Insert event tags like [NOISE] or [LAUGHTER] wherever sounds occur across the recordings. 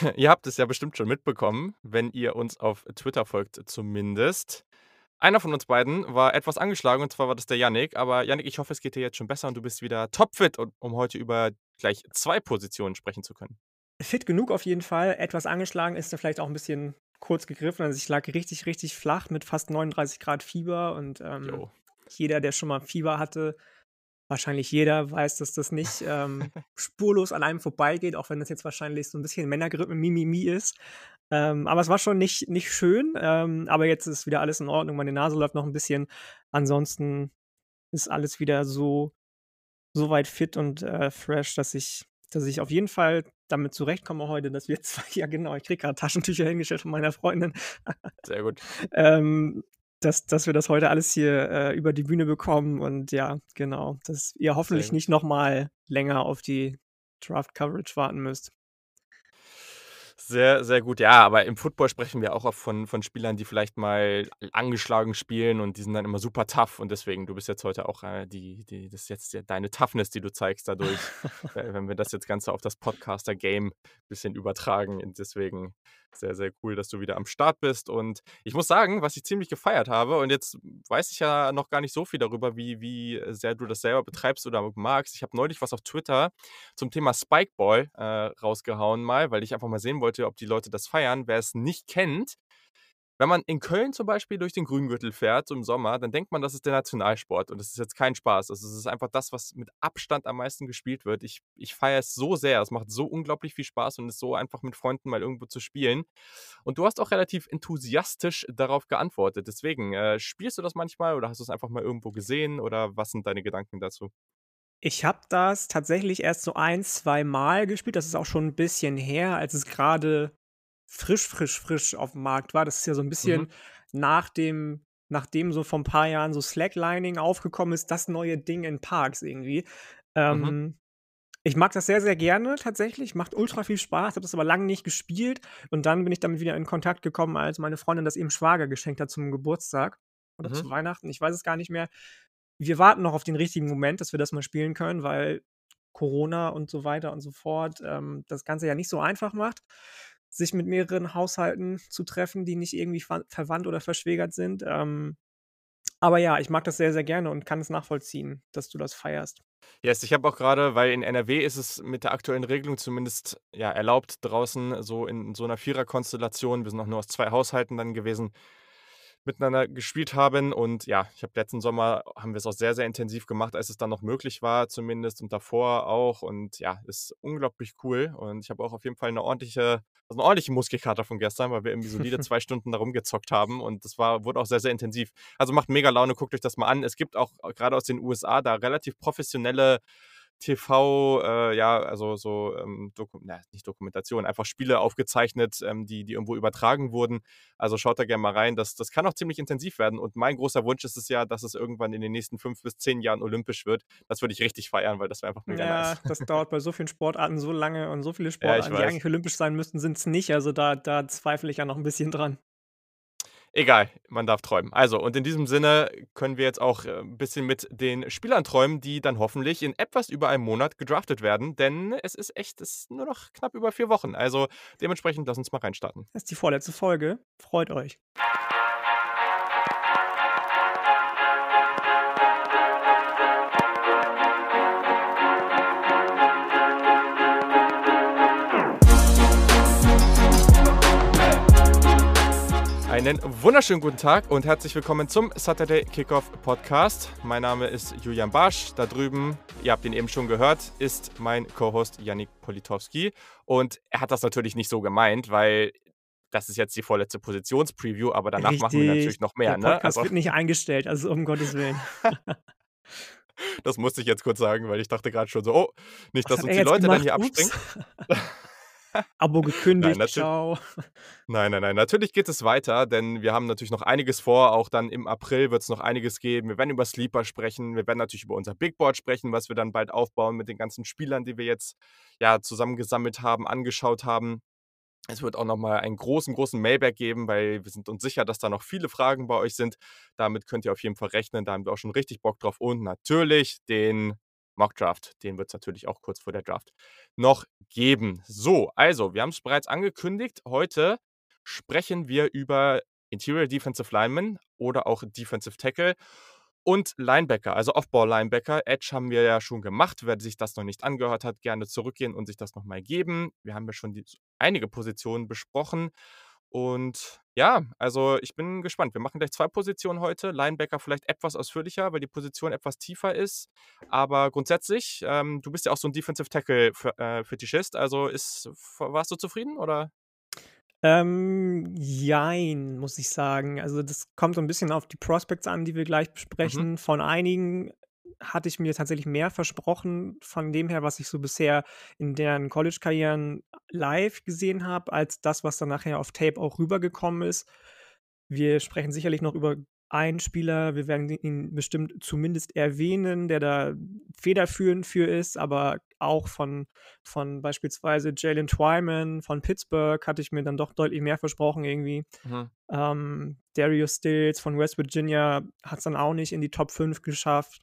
[LAUGHS] Ihr habt es ja bestimmt schon mitbekommen, wenn ihr uns auf Twitter folgt zumindest. Einer von uns beiden war etwas angeschlagen und zwar war das der Yannick. Aber Yannick, ich hoffe, es geht dir jetzt schon besser und du bist wieder topfit, um heute über gleich zwei Positionen sprechen zu können. Fit genug auf jeden Fall. Etwas angeschlagen ist da vielleicht auch ein bisschen kurz gegriffen. Also ich lag richtig, richtig flach mit fast 39 Grad Fieber und ähm, jeder, der schon mal Fieber hatte, wahrscheinlich jeder weiß, dass das nicht ähm, [LAUGHS] spurlos an einem vorbeigeht, auch wenn das jetzt wahrscheinlich so ein bisschen Männergrippe Mimimi ist. Ähm, aber es war schon nicht, nicht schön. Ähm, aber jetzt ist wieder alles in Ordnung. Meine Nase läuft noch ein bisschen. Ansonsten ist alles wieder so, so weit fit und äh, fresh, dass ich, dass ich auf jeden Fall damit zurechtkomme heute, dass wir [LAUGHS] zwei, ja genau, ich kriege gerade Taschentücher hingestellt von meiner Freundin. Sehr gut. [LAUGHS] ähm, dass, dass wir das heute alles hier äh, über die Bühne bekommen und ja, genau, dass ihr hoffentlich nicht nochmal länger auf die Draft Coverage warten müsst. Sehr, sehr gut. Ja, aber im Football sprechen wir auch oft von, von Spielern, die vielleicht mal angeschlagen spielen und die sind dann immer super tough und deswegen, du bist jetzt heute auch äh, die, die, das jetzt deine Toughness, die du zeigst dadurch, [LAUGHS] wenn wir das jetzt Ganze auf das Podcaster-Game ein bisschen übertragen. Und deswegen sehr, sehr cool, dass du wieder am Start bist. Und ich muss sagen, was ich ziemlich gefeiert habe, und jetzt weiß ich ja noch gar nicht so viel darüber, wie, wie sehr du das selber betreibst oder magst. Ich habe neulich was auf Twitter zum Thema Spikeball äh, rausgehauen mal, weil ich einfach mal sehen wollte, ob die Leute das feiern. Wer es nicht kennt, wenn man in Köln zum Beispiel durch den Grüngürtel fährt, so im Sommer, dann denkt man, das ist der Nationalsport und das ist jetzt kein Spaß. Also es ist einfach das, was mit Abstand am meisten gespielt wird. Ich, ich feiere es so sehr. Es macht so unglaublich viel Spaß und ist so einfach mit Freunden mal irgendwo zu spielen. Und du hast auch relativ enthusiastisch darauf geantwortet. Deswegen, äh, spielst du das manchmal oder hast du es einfach mal irgendwo gesehen oder was sind deine Gedanken dazu? Ich habe das tatsächlich erst so ein, zwei Mal gespielt. Das ist auch schon ein bisschen her, als es gerade frisch, frisch, frisch auf dem Markt war. Das ist ja so ein bisschen mhm. nach dem, nachdem so vor ein paar Jahren so Slacklining aufgekommen ist, das neue Ding in Parks irgendwie. Ähm, mhm. Ich mag das sehr, sehr gerne tatsächlich. Macht ultra viel Spaß, habe das aber lange nicht gespielt. Und dann bin ich damit wieder in Kontakt gekommen, als meine Freundin das eben Schwager geschenkt hat zum Geburtstag oder mhm. zu Weihnachten. Ich weiß es gar nicht mehr. Wir warten noch auf den richtigen Moment, dass wir das mal spielen können, weil Corona und so weiter und so fort ähm, das Ganze ja nicht so einfach macht sich mit mehreren Haushalten zu treffen, die nicht irgendwie ver verwandt oder verschwägert sind. Ähm, aber ja, ich mag das sehr, sehr gerne und kann es nachvollziehen, dass du das feierst. Yes, ich habe auch gerade, weil in NRW ist es mit der aktuellen Regelung zumindest ja, erlaubt, draußen so in so einer Viererkonstellation, wir sind auch nur aus zwei Haushalten dann gewesen, miteinander gespielt haben. Und ja, ich habe letzten Sommer, haben wir es auch sehr, sehr intensiv gemacht, als es dann noch möglich war zumindest und davor auch. Und ja, ist unglaublich cool. Und ich habe auch auf jeden Fall eine ordentliche, also eine ordentliche Muskelkater von gestern, weil wir irgendwie solide [LAUGHS] zwei Stunden da rumgezockt haben. Und das war, wurde auch sehr, sehr intensiv. Also macht mega Laune, guckt euch das mal an. Es gibt auch gerade aus den USA da relativ professionelle TV, äh, ja, also so, ähm, Doku na, nicht Dokumentation, einfach Spiele aufgezeichnet, ähm, die, die irgendwo übertragen wurden. Also schaut da gerne mal rein. Das, das kann auch ziemlich intensiv werden. Und mein großer Wunsch ist es ja, dass es irgendwann in den nächsten fünf bis zehn Jahren olympisch wird. Das würde ich richtig feiern, weil das wäre einfach mega ja, nice. das [LAUGHS] dauert bei so vielen Sportarten so lange und so viele Sportarten, ja, die eigentlich olympisch sein müssten, sind es nicht. Also da, da zweifle ich ja noch ein bisschen dran. Egal, man darf träumen. Also, und in diesem Sinne können wir jetzt auch äh, ein bisschen mit den Spielern träumen, die dann hoffentlich in etwas über einem Monat gedraftet werden, denn es ist echt, es ist nur noch knapp über vier Wochen. Also dementsprechend lass uns mal reinstarten. Das ist die vorletzte Folge. Freut euch. Einen wunderschönen guten Tag und herzlich willkommen zum Saturday Kickoff Podcast. Mein Name ist Julian Barsch. Da drüben, ihr habt ihn eben schon gehört, ist mein Co-Host Yannick Politowski. Und er hat das natürlich nicht so gemeint, weil das ist jetzt die vorletzte Positionspreview, aber danach Richtig. machen wir natürlich noch mehr. Der ne? Podcast ne? also, wird nicht eingestellt, also um Gottes Willen. [LAUGHS] das musste ich jetzt kurz sagen, weil ich dachte gerade schon so, oh, nicht, dass uns die Leute gemacht? dann hier abspringen. [LAUGHS] Abo gekündigt, nein, ciao. Nein, nein, nein. Natürlich geht es weiter, denn wir haben natürlich noch einiges vor. Auch dann im April wird es noch einiges geben. Wir werden über Sleeper sprechen. Wir werden natürlich über unser Big Board sprechen, was wir dann bald aufbauen mit den ganzen Spielern, die wir jetzt ja zusammengesammelt haben, angeschaut haben. Es wird auch nochmal einen großen, großen Mailback geben, weil wir sind uns sicher, dass da noch viele Fragen bei euch sind. Damit könnt ihr auf jeden Fall rechnen. Da haben wir auch schon richtig Bock drauf. Und natürlich den Mock. Den wird es natürlich auch kurz vor der Draft noch geben. So, also, wir haben es bereits angekündigt. Heute sprechen wir über Interior Defensive Lineman oder auch Defensive Tackle und Linebacker, also Off-Ball-Linebacker. Edge haben wir ja schon gemacht. Wer sich das noch nicht angehört hat, gerne zurückgehen und sich das nochmal geben. Wir haben ja schon die, einige Positionen besprochen. Und ja, also ich bin gespannt. Wir machen gleich zwei Positionen heute. Linebacker vielleicht etwas ausführlicher, weil die Position etwas tiefer ist. Aber grundsätzlich, ähm, du bist ja auch so ein Defensive Tackle-Fetischist. Äh, also ist, warst du zufrieden oder? Ähm, jein, muss ich sagen. Also das kommt so ein bisschen auf die Prospects an, die wir gleich Mhm. besprechen. Von einigen hatte ich mir tatsächlich mehr versprochen, von dem her, was ich so bisher in deren College-Karrieren live gesehen habe, als das, was dann nachher auf Tape auch rübergekommen ist. Wir sprechen sicherlich noch über einen Spieler, wir werden ihn bestimmt zumindest erwähnen, der da federführend für ist, aber auch von, von beispielsweise Jalen Twyman von Pittsburgh hatte ich mir dann doch deutlich mehr versprochen irgendwie. Mhm. Ähm, Darius Stills von West Virginia hat es dann auch nicht in die Top 5 geschafft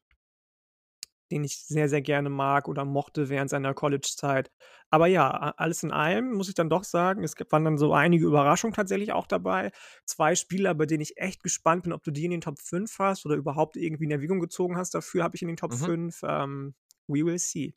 den ich sehr, sehr gerne mag oder mochte während seiner College-Zeit. Aber ja, alles in allem muss ich dann doch sagen, es waren dann so einige Überraschungen tatsächlich auch dabei. Zwei Spieler, bei denen ich echt gespannt bin, ob du die in den Top 5 hast oder überhaupt irgendwie in Erwägung gezogen hast. Dafür habe ich in den Top mhm. 5. Ähm, we will see.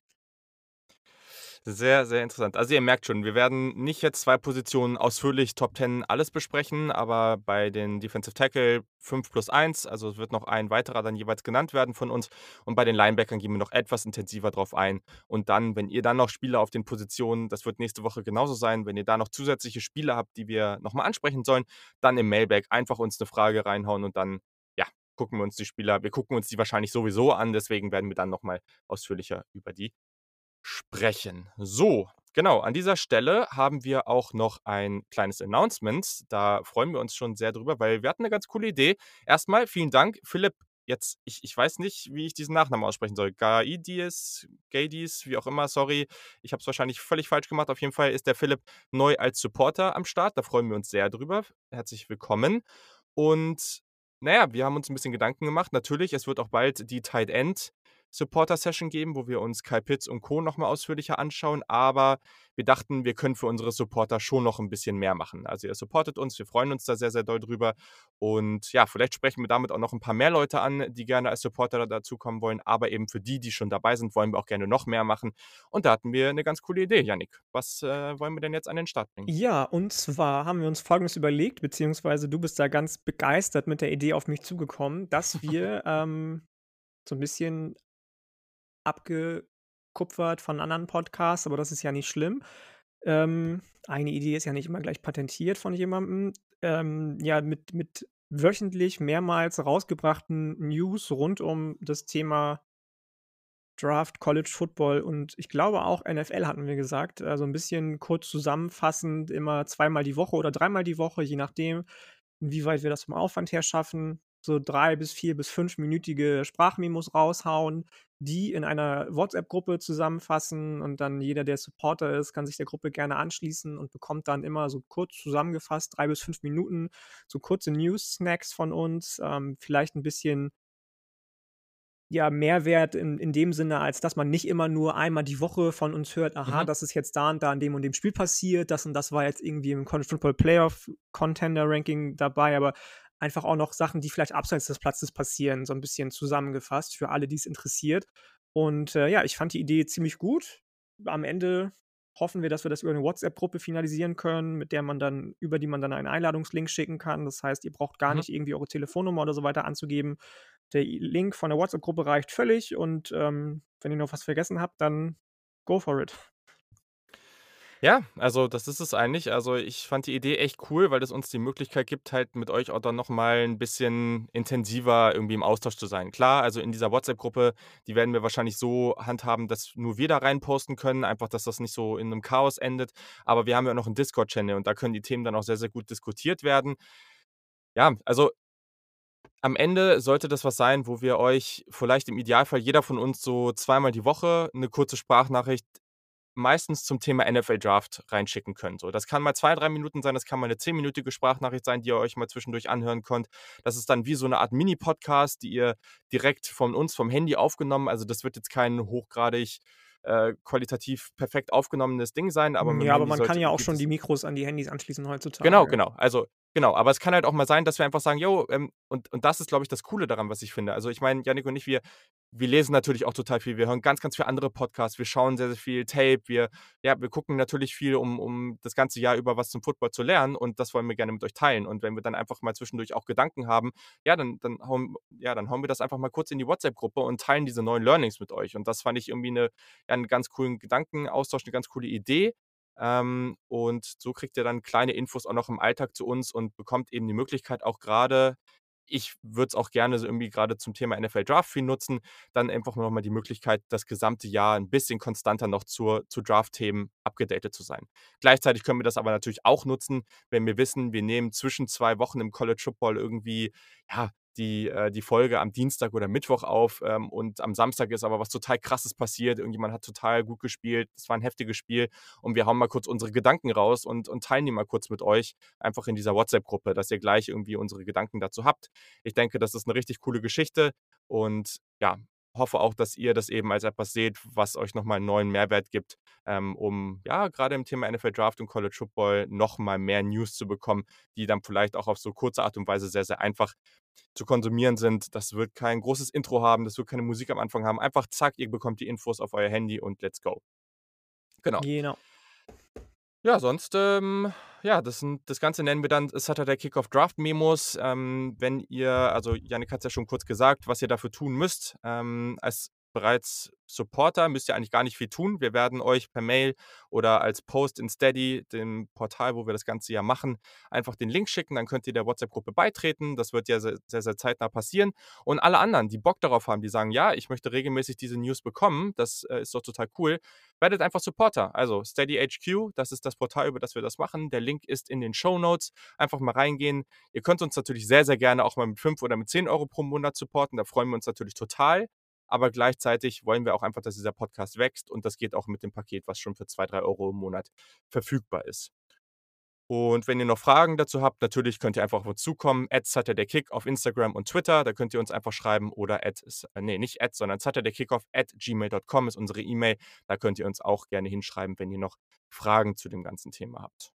Sehr, sehr interessant. Also ihr merkt schon, wir werden nicht jetzt zwei Positionen ausführlich Top 10 alles besprechen, aber bei den Defensive Tackle 5 plus 1, also es wird noch ein weiterer dann jeweils genannt werden von uns. Und bei den Linebackern gehen wir noch etwas intensiver drauf ein. Und dann, wenn ihr dann noch Spieler auf den Positionen, das wird nächste Woche genauso sein, wenn ihr da noch zusätzliche Spieler habt, die wir nochmal ansprechen sollen, dann im Mailback einfach uns eine Frage reinhauen und dann, gucken wir uns die Spieler, wir gucken uns die wahrscheinlich sowieso an, deswegen werden wir dann nochmal ausführlicher über die sprechen. So, genau, an dieser Stelle haben wir auch noch ein kleines Announcement. Da freuen wir uns schon sehr drüber, weil wir hatten eine ganz coole Idee. Erstmal vielen Dank, Philipp. Jetzt, ich, ich weiß nicht, wie ich diesen Nachnamen aussprechen soll. Gaidis, Gaidis, wie auch immer, sorry. Ich habe es wahrscheinlich völlig falsch gemacht. Auf jeden Fall ist der Philipp neu als Supporter am Start. Da freuen wir uns sehr drüber. Herzlich willkommen. Und naja, wir haben uns ein bisschen Gedanken gemacht. Natürlich, es wird auch bald die Tight End Supporter-Session geben, wo wir uns Kai Pitts und Co. nochmal ausführlicher anschauen. Aber wir dachten, wir können für unsere Supporter schon noch ein bisschen mehr machen. Also ihr supportet uns, wir freuen uns da sehr, sehr doll drüber. Und ja, vielleicht sprechen wir damit auch noch ein paar mehr Leute an, die gerne als Supporter dazukommen wollen. Aber eben für die, die schon dabei sind, wollen wir auch gerne noch mehr machen. Und da hatten wir eine ganz coole Idee, Yannick. Was äh, wollen wir denn jetzt an den Start bringen? Ja, und zwar haben wir uns Folgendes überlegt, beziehungsweise du bist da ganz begeistert mit der Idee auf mich zugekommen, dass wir [LAUGHS] ähm, so ein bisschen abgekupfert von anderen Podcasts, aber das ist ja nicht schlimm. Ähm, eine Idee ist ja nicht immer gleich patentiert von jemandem. Ähm, ja, mit, mit wöchentlich mehrmals rausgebrachten News rund um das Thema Draft, College Football und ich glaube auch NFL hatten wir gesagt. Also ein bisschen kurz zusammenfassend, immer zweimal die Woche oder dreimal die Woche, je nachdem, inwieweit wir das vom Aufwand her schaffen so drei bis vier bis fünfminütige Sprachmemos raushauen, die in einer WhatsApp-Gruppe zusammenfassen und dann jeder, der Supporter ist, kann sich der Gruppe gerne anschließen und bekommt dann immer so kurz zusammengefasst, drei bis fünf Minuten, so kurze News-Snacks von uns, ähm, vielleicht ein bisschen ja, Mehrwert in, in dem Sinne, als dass man nicht immer nur einmal die Woche von uns hört, aha, mhm. das ist jetzt da und da in dem und dem Spiel passiert, das und das war jetzt irgendwie im College Football Playoff Contender Ranking dabei, aber einfach auch noch Sachen, die vielleicht abseits des Platzes passieren, so ein bisschen zusammengefasst für alle, die es interessiert. Und äh, ja, ich fand die Idee ziemlich gut. Am Ende hoffen wir, dass wir das über eine WhatsApp-Gruppe finalisieren können, mit der man dann, über die man dann einen Einladungslink schicken kann. Das heißt, ihr braucht gar mhm. nicht irgendwie eure Telefonnummer oder so weiter anzugeben. Der Link von der WhatsApp-Gruppe reicht völlig und ähm, wenn ihr noch was vergessen habt, dann go for it. Ja, also das ist es eigentlich. Also ich fand die Idee echt cool, weil es uns die Möglichkeit gibt, halt mit euch auch dann nochmal ein bisschen intensiver irgendwie im Austausch zu sein. Klar, also in dieser WhatsApp-Gruppe, die werden wir wahrscheinlich so handhaben, dass nur wir da rein posten können, einfach, dass das nicht so in einem Chaos endet. Aber wir haben ja noch einen Discord-Channel und da können die Themen dann auch sehr, sehr gut diskutiert werden. Ja, also am Ende sollte das was sein, wo wir euch vielleicht im Idealfall jeder von uns so zweimal die Woche eine kurze Sprachnachricht meistens zum Thema NFL Draft reinschicken könnt. So, das kann mal zwei, drei Minuten sein, das kann mal eine zehnminütige Sprachnachricht sein, die ihr euch mal zwischendurch anhören könnt. Das ist dann wie so eine Art Mini-Podcast, die ihr direkt von uns vom Handy aufgenommen. Also das wird jetzt kein hochgradig äh, qualitativ perfekt aufgenommenes Ding sein. Aber ja, aber man kann ja auch schon die Mikros an die Handys anschließen heutzutage. Genau, genau. Also Genau, aber es kann halt auch mal sein, dass wir einfach sagen, jo, ähm, und, und das ist, glaube ich, das Coole daran, was ich finde. Also ich meine, Janik und ich, wir, wir lesen natürlich auch total viel, wir hören ganz, ganz viele andere Podcasts, wir schauen sehr, sehr viel Tape, wir, ja, wir gucken natürlich viel, um, um das ganze Jahr über was zum Football zu lernen und das wollen wir gerne mit euch teilen. Und wenn wir dann einfach mal zwischendurch auch Gedanken haben, ja, dann, dann, hauen, ja, dann hauen wir das einfach mal kurz in die WhatsApp-Gruppe und teilen diese neuen Learnings mit euch. Und das fand ich irgendwie eine, ja, einen ganz coolen Gedankenaustausch, eine ganz coole Idee. Ähm, und so kriegt ihr dann kleine Infos auch noch im Alltag zu uns und bekommt eben die Möglichkeit auch gerade, ich würde es auch gerne so irgendwie gerade zum Thema NFL Draft viel nutzen, dann einfach noch mal die Möglichkeit, das gesamte Jahr ein bisschen konstanter noch zur, zu Draft-Themen abgedatet zu sein. Gleichzeitig können wir das aber natürlich auch nutzen, wenn wir wissen, wir nehmen zwischen zwei Wochen im College Football irgendwie ja, die, äh, die Folge am Dienstag oder Mittwoch auf ähm, und am Samstag ist aber was total krasses passiert. Irgendjemand hat total gut gespielt. Es war ein heftiges Spiel und wir hauen mal kurz unsere Gedanken raus und, und teilen die mal kurz mit euch, einfach in dieser WhatsApp-Gruppe, dass ihr gleich irgendwie unsere Gedanken dazu habt. Ich denke, das ist eine richtig coole Geschichte und ja, hoffe auch, dass ihr das eben als etwas seht, was euch nochmal einen neuen Mehrwert gibt, ähm, um ja gerade im Thema NFL Draft und College Football nochmal mehr News zu bekommen, die dann vielleicht auch auf so kurze Art und Weise sehr, sehr einfach zu konsumieren sind. Das wird kein großes Intro haben, das wird keine Musik am Anfang haben. Einfach zack, ihr bekommt die Infos auf euer Handy und let's go. Genau. Genau. Ja, sonst, ähm, ja, das, das Ganze nennen wir dann Saturday Kickoff Draft Memos. Ähm, wenn ihr, also Janik hat es ja schon kurz gesagt, was ihr dafür tun müsst. Ähm, als bereits Supporter, müsst ihr eigentlich gar nicht viel tun. Wir werden euch per Mail oder als Post in Steady, dem Portal, wo wir das Ganze ja machen, einfach den Link schicken. Dann könnt ihr der WhatsApp-Gruppe beitreten. Das wird ja sehr, sehr, sehr, zeitnah passieren. Und alle anderen, die Bock darauf haben, die sagen, ja, ich möchte regelmäßig diese News bekommen, das äh, ist doch total cool, werdet einfach Supporter. Also Steady HQ, das ist das Portal, über das wir das machen. Der Link ist in den Show Notes. Einfach mal reingehen. Ihr könnt uns natürlich sehr, sehr gerne auch mal mit 5 oder mit 10 Euro pro Monat supporten. Da freuen wir uns natürlich total aber gleichzeitig wollen wir auch einfach, dass dieser Podcast wächst und das geht auch mit dem Paket, was schon für zwei, drei Euro im Monat verfügbar ist. Und wenn ihr noch Fragen dazu habt, natürlich könnt ihr einfach auf uns zukommen. At Kick auf Instagram und Twitter. Da könnt ihr uns einfach schreiben. Oder at, äh, nee, nicht at, sondern Kickoff at gmail.com ist unsere E-Mail. Da könnt ihr uns auch gerne hinschreiben, wenn ihr noch Fragen zu dem ganzen Thema habt.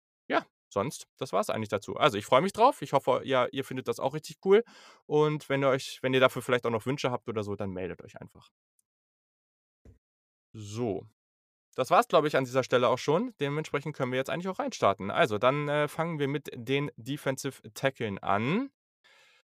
Sonst, das war es eigentlich dazu. Also ich freue mich drauf. Ich hoffe, ja, ihr findet das auch richtig cool. Und wenn ihr euch, wenn ihr dafür vielleicht auch noch Wünsche habt oder so, dann meldet euch einfach. So. Das war es, glaube ich, an dieser Stelle auch schon. Dementsprechend können wir jetzt eigentlich auch reinstarten. Also, dann äh, fangen wir mit den Defensive Tackeln an.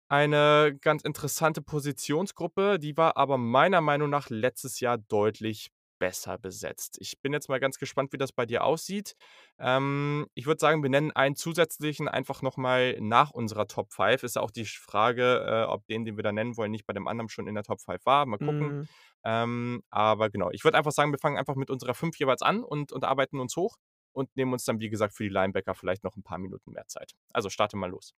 Eine ganz interessante Positionsgruppe, die war aber meiner Meinung nach letztes Jahr deutlich besser besetzt. Ich bin jetzt mal ganz gespannt, wie das bei dir aussieht. Ähm, ich würde sagen, wir nennen einen zusätzlichen einfach nochmal nach unserer Top 5. Ist ja auch die Frage, äh, ob den, den wir da nennen wollen, nicht bei dem anderen schon in der Top 5 war. Mal gucken. Mhm. Ähm, aber genau, ich würde einfach sagen, wir fangen einfach mit unserer 5 jeweils an und, und arbeiten uns hoch und nehmen uns dann, wie gesagt, für die Linebacker vielleicht noch ein paar Minuten mehr Zeit. Also starte mal los.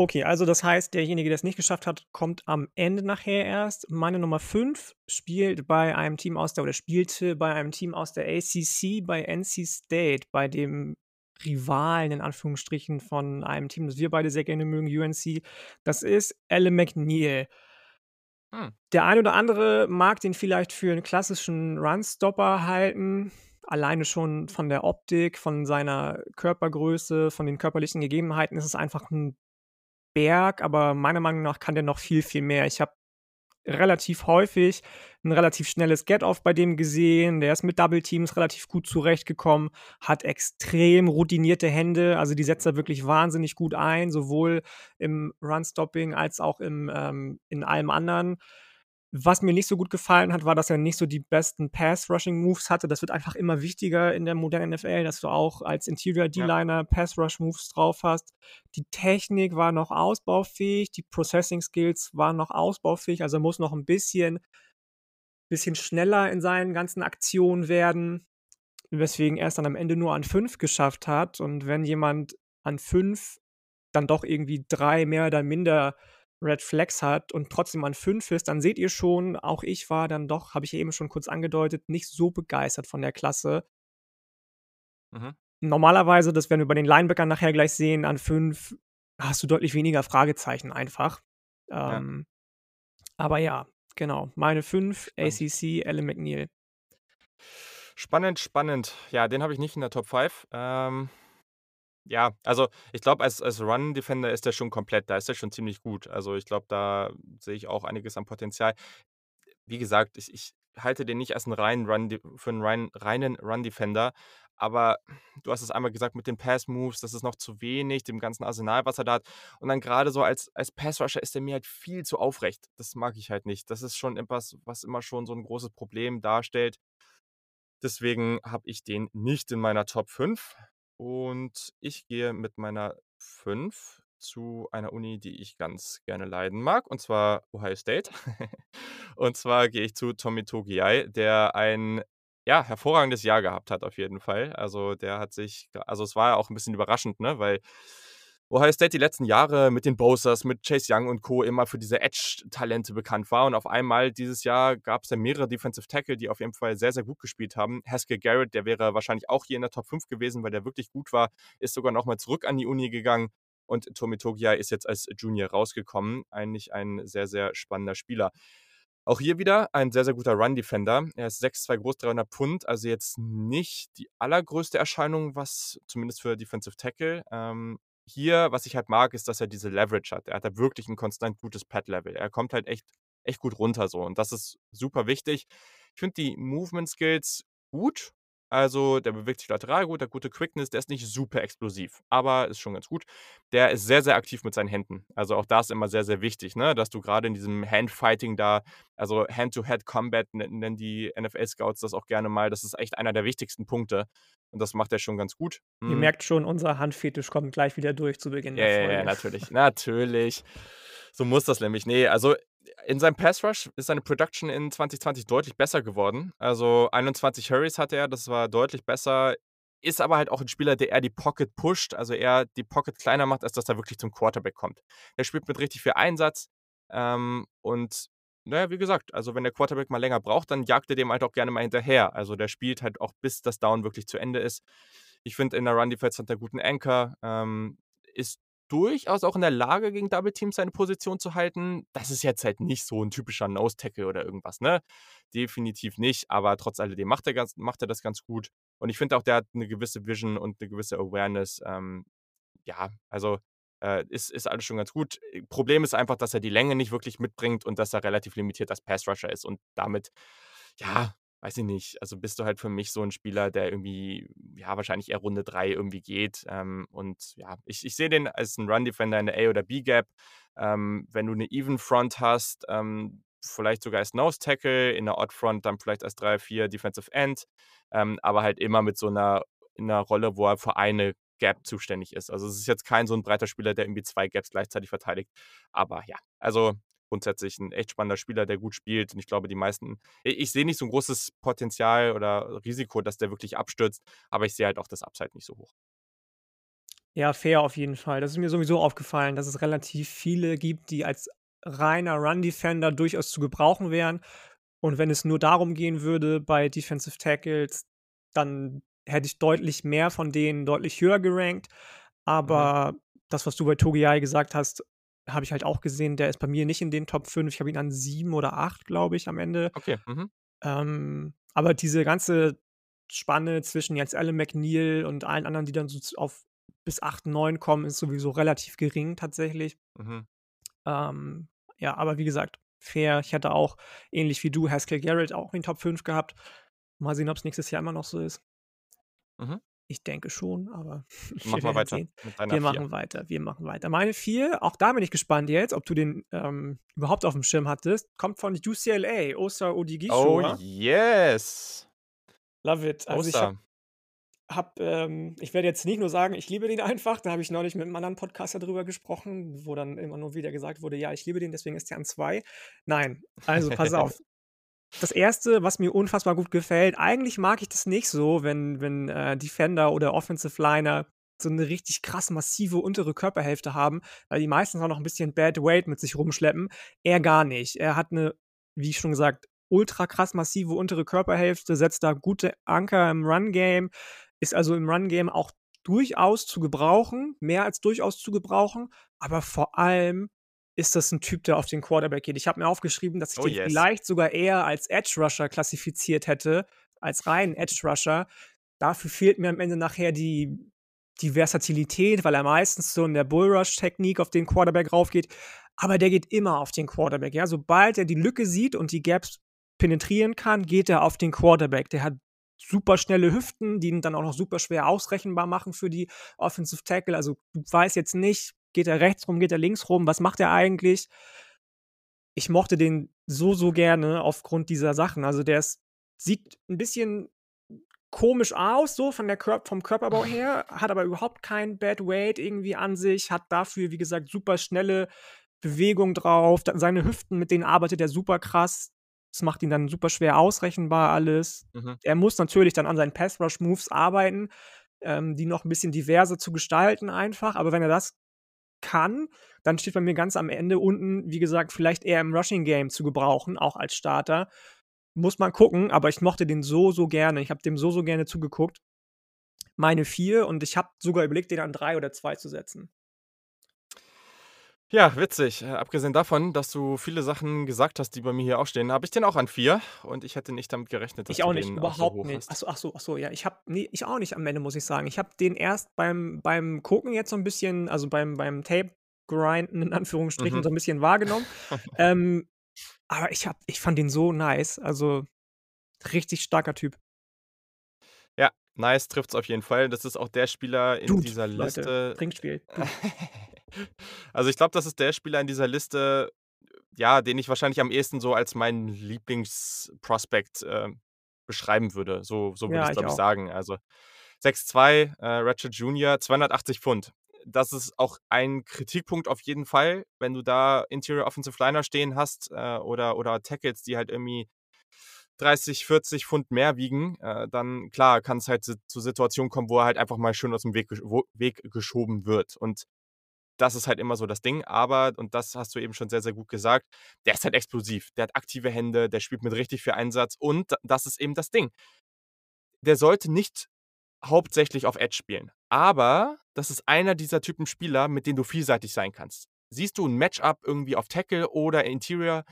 Okay, also das heißt, derjenige, der es nicht geschafft hat, kommt am Ende nachher erst. Meine Nummer 5 spielt bei einem Team aus der oder spielte bei einem Team aus der ACC bei NC State, bei dem Rivalen in Anführungsstrichen von einem Team, das wir beide sehr gerne mögen, UNC. Das ist Elle McNeil. Hm. Der ein oder andere mag den vielleicht für einen klassischen Runstopper halten. Alleine schon von der Optik, von seiner Körpergröße, von den körperlichen Gegebenheiten ist es einfach ein Berg, aber meiner Meinung nach kann der noch viel, viel mehr. Ich habe relativ häufig ein relativ schnelles Get-Off bei dem gesehen. Der ist mit Double Teams relativ gut zurechtgekommen, hat extrem routinierte Hände. Also die setzt er wirklich wahnsinnig gut ein, sowohl im Run-Stopping als auch im, ähm, in allem anderen. Was mir nicht so gut gefallen hat, war, dass er nicht so die besten Pass-Rushing-Moves hatte. Das wird einfach immer wichtiger in der modernen NFL, dass du auch als Interior-D-Liner ja. Pass-Rush-Moves drauf hast. Die Technik war noch ausbaufähig, die Processing-Skills waren noch ausbaufähig, also er muss noch ein bisschen, bisschen schneller in seinen ganzen Aktionen werden, weswegen er es dann am Ende nur an fünf geschafft hat. Und wenn jemand an fünf dann doch irgendwie drei mehr oder minder Red Flags hat und trotzdem an 5 ist, dann seht ihr schon, auch ich war dann doch, habe ich eben schon kurz angedeutet, nicht so begeistert von der Klasse. Mhm. Normalerweise, das werden wir bei den Linebackern nachher gleich sehen, an 5 hast du deutlich weniger Fragezeichen einfach. Ähm, ja. Aber ja, genau. Meine 5, ACC, Alan McNeil. Spannend, spannend. Ja, den habe ich nicht in der Top 5. Ähm, ja, also ich glaube, als, als Run-Defender ist der schon komplett, da ist er schon ziemlich gut. Also ich glaube, da sehe ich auch einiges an Potenzial. Wie gesagt, ich, ich halte den nicht als einen reinen Run, für einen rein, reinen Run-Defender, aber du hast es einmal gesagt mit den Pass-Moves, das ist noch zu wenig, dem ganzen Arsenal, was er da hat. Und dann gerade so als, als Pass-Rusher ist er mir halt viel zu aufrecht. Das mag ich halt nicht. Das ist schon etwas, was immer schon so ein großes Problem darstellt. Deswegen habe ich den nicht in meiner Top 5. Und ich gehe mit meiner 5 zu einer Uni, die ich ganz gerne leiden mag, und zwar Ohio State. [LAUGHS] und zwar gehe ich zu Tommy Togiai, der ein ja, hervorragendes Jahr gehabt hat, auf jeden Fall. Also der hat sich, also es war ja auch ein bisschen überraschend, ne? Weil Ohio State die letzten Jahre mit den Bosers, mit Chase Young und Co. immer für diese Edge-Talente bekannt war. Und auf einmal dieses Jahr gab es dann mehrere Defensive Tackle, die auf jeden Fall sehr, sehr gut gespielt haben. Haskell Garrett, der wäre wahrscheinlich auch hier in der Top 5 gewesen, weil der wirklich gut war, ist sogar nochmal zurück an die Uni gegangen. Und Tommy Togia ist jetzt als Junior rausgekommen. Eigentlich ein sehr, sehr spannender Spieler. Auch hier wieder ein sehr, sehr guter Run-Defender. Er ist 6'2 groß, 300 Pfund, also jetzt nicht die allergrößte Erscheinung, was zumindest für Defensive Tackle. Ähm, hier, was ich halt mag, ist, dass er diese Leverage hat. Er hat da wirklich ein konstant gutes Pad-Level. Er kommt halt echt, echt gut runter so. Und das ist super wichtig. Ich finde die Movement Skills gut. Also, der bewegt sich lateral gut, der hat gute Quickness, der ist nicht super explosiv, aber ist schon ganz gut. Der ist sehr, sehr aktiv mit seinen Händen. Also, auch das ist immer sehr, sehr wichtig, ne? dass du gerade in diesem Handfighting da, also Hand-to-Head-Combat nennen die NFL-Scouts das auch gerne mal. Das ist echt einer der wichtigsten Punkte. Und das macht er schon ganz gut. Ihr hm. merkt schon, unser Handfetisch kommt gleich wieder durch zu Beginn ja, der Folge. Ja, ja, natürlich. natürlich. So muss das nämlich. Nee, also in seinem Pass Rush ist seine Production in 2020 deutlich besser geworden. Also 21 Hurries hatte er, das war deutlich besser. Ist aber halt auch ein Spieler, der eher die Pocket pusht, also eher die Pocket kleiner macht, als dass er wirklich zum Quarterback kommt. Der spielt mit richtig viel Einsatz. Ähm, und naja, wie gesagt, also wenn der Quarterback mal länger braucht, dann jagt er dem halt auch gerne mal hinterher. Also der spielt halt auch, bis das Down wirklich zu Ende ist. Ich finde, in der Run-Defense hat er guten Anchor, ähm, ist durchaus auch in der Lage, gegen Double Teams seine Position zu halten. Das ist jetzt halt nicht so ein typischer Nose-Tackle oder irgendwas, ne? Definitiv nicht, aber trotz alledem macht er, ganz, macht er das ganz gut. Und ich finde auch, der hat eine gewisse Vision und eine gewisse Awareness. Ähm, ja, also äh, ist, ist alles schon ganz gut. Problem ist einfach, dass er die Länge nicht wirklich mitbringt und dass er relativ limitiert als Pass-Rusher ist und damit, ja, weiß ich nicht, also bist du halt für mich so ein Spieler, der irgendwie, ja, wahrscheinlich eher Runde 3 irgendwie geht. Ähm, und ja, ich, ich sehe den als einen Run-Defender in der A- oder B-Gap. Ähm, wenn du eine Even-Front hast, ähm, vielleicht sogar als Nose-Tackle, in der Odd-Front dann vielleicht als 3-4 Defensive End, ähm, aber halt immer mit so einer, in einer Rolle, wo er für eine Gap zuständig ist. Also es ist jetzt kein so ein breiter Spieler, der irgendwie zwei Gaps gleichzeitig verteidigt. Aber ja, also grundsätzlich ein echt spannender Spieler, der gut spielt. Und ich glaube, die meisten, ich, ich sehe nicht so ein großes Potenzial oder Risiko, dass der wirklich abstürzt, aber ich sehe halt auch das Upside nicht so hoch. Ja, fair auf jeden Fall. Das ist mir sowieso aufgefallen, dass es relativ viele gibt, die als reiner Run-Defender durchaus zu gebrauchen wären. Und wenn es nur darum gehen würde bei Defensive Tackles, dann hätte ich deutlich mehr von denen deutlich höher gerankt. Mhm. Aber mhm. das, was du bei Togiai gesagt hast, habe ich halt auch gesehen, der ist bei mir nicht in den Top 5. Ich habe ihn an 7 oder 8, glaube ich, am Ende. Okay. Mhm. Ähm, aber diese ganze Spanne zwischen jetzt Alan McNeil und allen anderen, die dann so auf bis 8, 9 kommen, ist sowieso relativ gering tatsächlich. Mhm. Ähm, ja, aber wie gesagt, fair. Ich hatte auch, ähnlich wie du, Haskell Garrett auch in Top 5 gehabt. Mal sehen, ob es nächstes Jahr immer noch so ist. Mhm. Ich denke schon, aber [LAUGHS] Mach mal weiter Wir machen weiter, wir machen weiter. Meine vier, auch da bin ich gespannt jetzt, ob du den ähm, überhaupt auf dem Schirm hattest, kommt von UCLA, Osa Odigishua. Oh, yes. Love it. Also Osa. ich hab, ähm, ich werde jetzt nicht nur sagen, ich liebe den einfach, da habe ich neulich mit einem anderen Podcaster drüber gesprochen, wo dann immer nur wieder gesagt wurde, ja, ich liebe den, deswegen ist der an zwei. Nein, also pass [LAUGHS] auf, das erste, was mir unfassbar gut gefällt, eigentlich mag ich das nicht so, wenn, wenn äh, Defender oder Offensive Liner so eine richtig krass massive untere Körperhälfte haben, weil die meistens auch noch ein bisschen Bad Weight mit sich rumschleppen. Er gar nicht. Er hat eine, wie schon gesagt, ultra krass massive untere Körperhälfte, setzt da gute Anker im Run-Game, ist also im Run-Game auch durchaus zu gebrauchen, mehr als durchaus zu gebrauchen, aber vor allem ist das ein Typ, der auf den Quarterback geht. Ich habe mir aufgeschrieben, dass ich Oh den yes. vielleicht sogar eher als Edge Rusher klassifiziert hätte, als reinen Edge Rusher. Dafür fehlt mir am Ende nachher die, die Versatilität, weil er meistens so in der Bullrush-Technik auf den Quarterback raufgeht. Aber der geht immer auf den Quarterback. Ja? Sobald er die Lücke sieht und die Gaps penetrieren kann, geht er auf den Quarterback. Der hat super schnelle Hüften, die ihn dann auch noch super schwer ausrechenbar machen für die Offensive Tackle. Also du weißt jetzt nicht, geht er rechts rum, geht er links rum, was macht er eigentlich? Ich mochte den so, so gerne aufgrund dieser Sachen. Also der ist, sieht ein bisschen komisch aus, so von der Kör vom Körperbau her, hat aber überhaupt kein Bad Weight irgendwie an sich, hat dafür, wie gesagt, super schnelle Bewegung drauf. Seine Hüften, mit denen arbeitet er super krass. Das macht ihn dann super schwer ausrechenbar alles. Mhm. Er muss natürlich dann an seinen Pass-Rush-Moves arbeiten, ähm, die noch ein bisschen diverser zu gestalten einfach. Aber wenn er das kann, dann steht bei mir ganz am Ende unten, wie gesagt, vielleicht eher im Rushing-Game zu gebrauchen, auch als Starter. Muss man gucken, aber ich mochte den so, so gerne. Ich habe dem so, so gerne zugeguckt. Meine vier und ich habe sogar überlegt, den an drei oder zwei zu setzen. Ja, witzig. Äh, abgesehen davon, dass du viele Sachen gesagt hast, die bei mir hier auch stehen, habe ich den auch an vier und ich hätte nicht damit gerechnet, dass Ich auch du nicht, den auch so überhaupt hoch nicht. hast. Achso, achso, achso, ja. Ich habe nee, ich auch nicht am Ende, muss ich sagen. Ich habe den erst beim, beim Gucken jetzt so ein bisschen, also beim, beim Tape-Grinden in Anführungsstrichen, Mhm. so ein bisschen wahrgenommen. [LAUGHS] ähm, aber ich, hab, ich fand den so nice. Also richtig starker Typ. Nice trifft's auf jeden Fall. Das ist auch der Spieler in Dude, dieser Leute, Liste. Trinkspiel. Dude. [LAUGHS] Also ich glaube, das ist der Spieler in dieser Liste, ja, den ich wahrscheinlich am ehesten so als meinen Lieblingsprospect äh, beschreiben würde. So, so würde Ja, ich glaube ich sagen. Also 6'2, äh, Ratchet Jr., 280 Pfund. Das ist auch ein Kritikpunkt auf jeden Fall, wenn du da Interior Offensive Liner stehen hast äh, oder, oder Tackles, die halt irgendwie 30, 40 Pfund mehr wiegen, äh, dann klar kann es halt zu Situationen kommen, wo er halt einfach mal schön aus dem Weg, gesch- Weg geschoben wird. Und das ist halt immer so das Ding. Aber, und das hast du eben schon sehr, sehr gut gesagt, der ist halt explosiv. Der hat aktive Hände, der spielt mit richtig viel Einsatz. Und das ist eben das Ding. Der sollte nicht hauptsächlich auf Edge spielen. Aber das ist einer dieser Typen Spieler, mit denen du vielseitig sein kannst. Siehst du ein Matchup irgendwie auf Tackle oder Interior,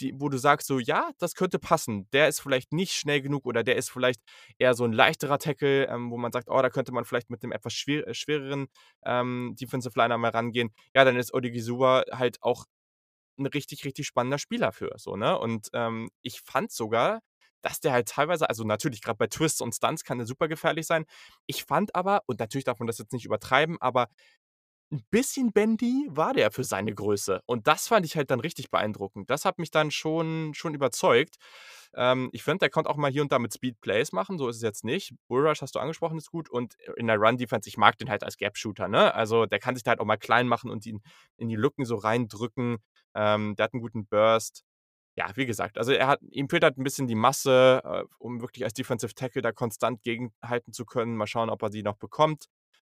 die, wo du sagst, so, ja, das könnte passen. Der ist vielleicht nicht schnell genug oder der ist vielleicht eher so ein leichterer Tackle, ähm, wo man sagt, oh, da könnte man vielleicht mit einem etwas schwer, äh, schwereren ähm, Defensive Liner mal rangehen. Ja, dann ist Odigizua halt auch ein richtig, richtig spannender Spieler für. So, ne? Und ähm, ich fand sogar, dass der halt teilweise, also natürlich gerade bei Twists und Stunts kann der super gefährlich sein. Ich fand aber, und natürlich darf man das jetzt nicht übertreiben, aber ein bisschen bendy war der für seine Größe. Und das fand ich halt dann richtig beeindruckend. Das hat mich dann schon, schon überzeugt. Ähm, ich finde, der konnte auch mal hier und da mit Speed Plays machen, so ist es jetzt nicht. Bullrush hast du angesprochen, ist gut. Und in der Run-Defense, ich mag den halt als Gap-Shooter, ne? Also der kann sich da halt auch mal klein machen und ihn in die Lücken so reindrücken. Ähm, der hat einen guten Burst. Ja, wie gesagt, also er hat, ihm fehlt halt ein bisschen die Masse, äh, um wirklich als Defensive Tackle da konstant gegenhalten zu können. Mal schauen, ob er die noch bekommt.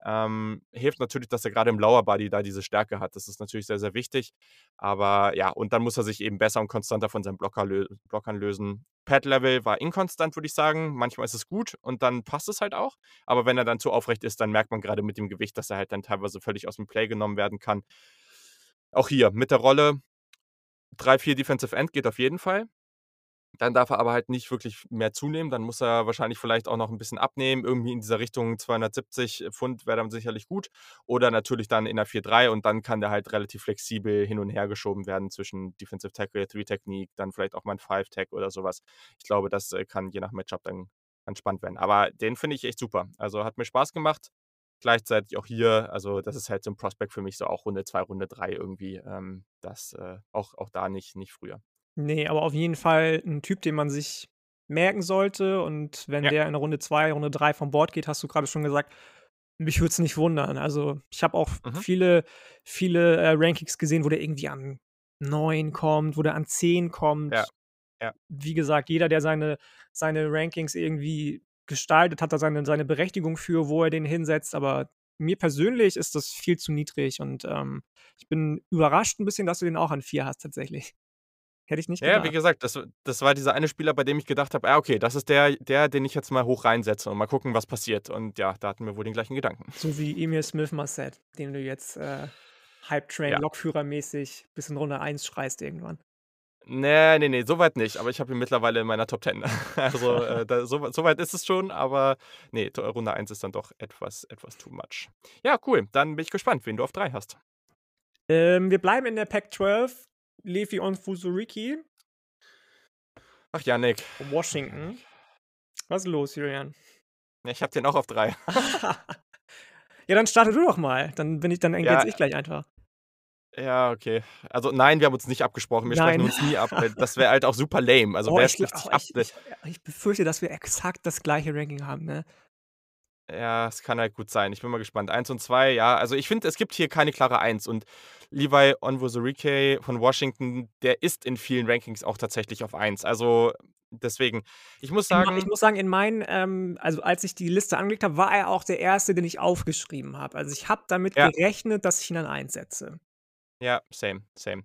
Ähm, hilft natürlich, dass er gerade im Lower Body da diese Stärke hat. Das ist natürlich sehr, sehr wichtig. Aber ja, und dann muss er sich eben besser und konstanter von seinen Blocker lö Blockern lösen. Pad-Level war inkonstant, würde ich sagen. Manchmal ist es gut und dann passt es halt auch. Aber wenn er dann zu aufrecht ist, dann merkt man gerade mit dem Gewicht, dass er halt dann teilweise völlig aus dem Play genommen werden kann. Auch hier mit der Rolle 3-4 Defensive End geht auf jeden Fall. Dann darf er aber halt nicht wirklich mehr zunehmen. Dann muss er wahrscheinlich vielleicht auch noch ein bisschen abnehmen. Irgendwie in dieser Richtung 270 Pfund wäre dann sicherlich gut. Oder natürlich dann in der 4-3 und dann kann der halt relativ flexibel hin und her geschoben werden zwischen Defensive Tackle, Three-Technique, dann vielleicht auch mal ein Five-Tag oder sowas. Ich glaube, das äh, kann je nach Matchup dann ganz spannend werden. Aber den finde ich echt super. Also hat mir Spaß gemacht. Gleichzeitig auch hier, also das ist halt so ein Prospect für mich, so auch Runde 2, Runde 3 irgendwie. Ähm, das äh, auch, auch da nicht, nicht früher. Nee, aber auf jeden Fall ein Typ, den man sich merken sollte. Und wenn Ja. der in Runde 2, Runde 3 vom Board geht, hast du gerade schon gesagt, mich würde es nicht wundern. Also, ich habe auch Mhm. viele, viele äh, Rankings gesehen, wo der irgendwie an 9 kommt, wo der an 10 kommt. Ja. Ja. Wie gesagt, jeder, der seine, seine Rankings irgendwie gestaltet, hat da seine, seine Berechtigung für, wo er den hinsetzt. Aber mir persönlich ist das viel zu niedrig und ähm, ich bin überrascht ein bisschen, dass du den auch an 4 hast tatsächlich. Hätte ich nicht Ja, wie gedacht. gesagt, das das war dieser eine Spieler, bei dem ich gedacht habe: „Ah, okay, das ist der der, den ich jetzt mal hoch reinsetze und mal gucken, was passiert.“ Und ja, da hatten wir wohl den gleichen Gedanken. So wie Emil Smith-Marset, den du jetzt, äh, Hype-Train, Ja. Lokführermäßig bis in Runde 1 schreist irgendwann. Ne, ne, ne, so weit nicht, aber ich habe ihn mittlerweile in meiner Top 10. [LAUGHS] Also, äh, [LAUGHS] da so so weit ist es schon, aber ne, t Runde 1 ist dann doch etwas etwas too much. Ja, cool, dann bin ich gespannt, wen du auf 3 hast. Ähm, wir bleiben in der Pac-12. Levi Onwuzurike Ach, von Washington. Was ist los, Julian? Ja, ich habe den auch auf 3. [LAUGHS] [LAUGHS] Ja, dann starte du doch mal. Dann bin ich dann Ja, ergänze ich gleich einfach. Ja, okay. Also, nein, wir haben uns nicht abgesprochen. Wir Nein. sprechen uns nie ab, [LAUGHS] das wäre halt auch super lame. Also, Oh, wer ich, spricht sich oh, ab? ich, ich, ich befürchte, dass wir exakt das gleiche Ranking haben, ne? Ja, es kann halt gut sein. Ich bin mal gespannt. 1 und 2, ja. Also, ich finde, es gibt hier keine klare 1 und Levi Onwuzurike von Washington, der ist in vielen Rankings auch tatsächlich auf 1. Also, deswegen, ich muss sagen ich muss sagen, in meinen, ähm, also als ich die Liste angelegt habe, war er auch der erste, den ich aufgeschrieben habe. Also ich habe damit Ja. gerechnet, dass ich ihn an einsetze. Ja, same, same.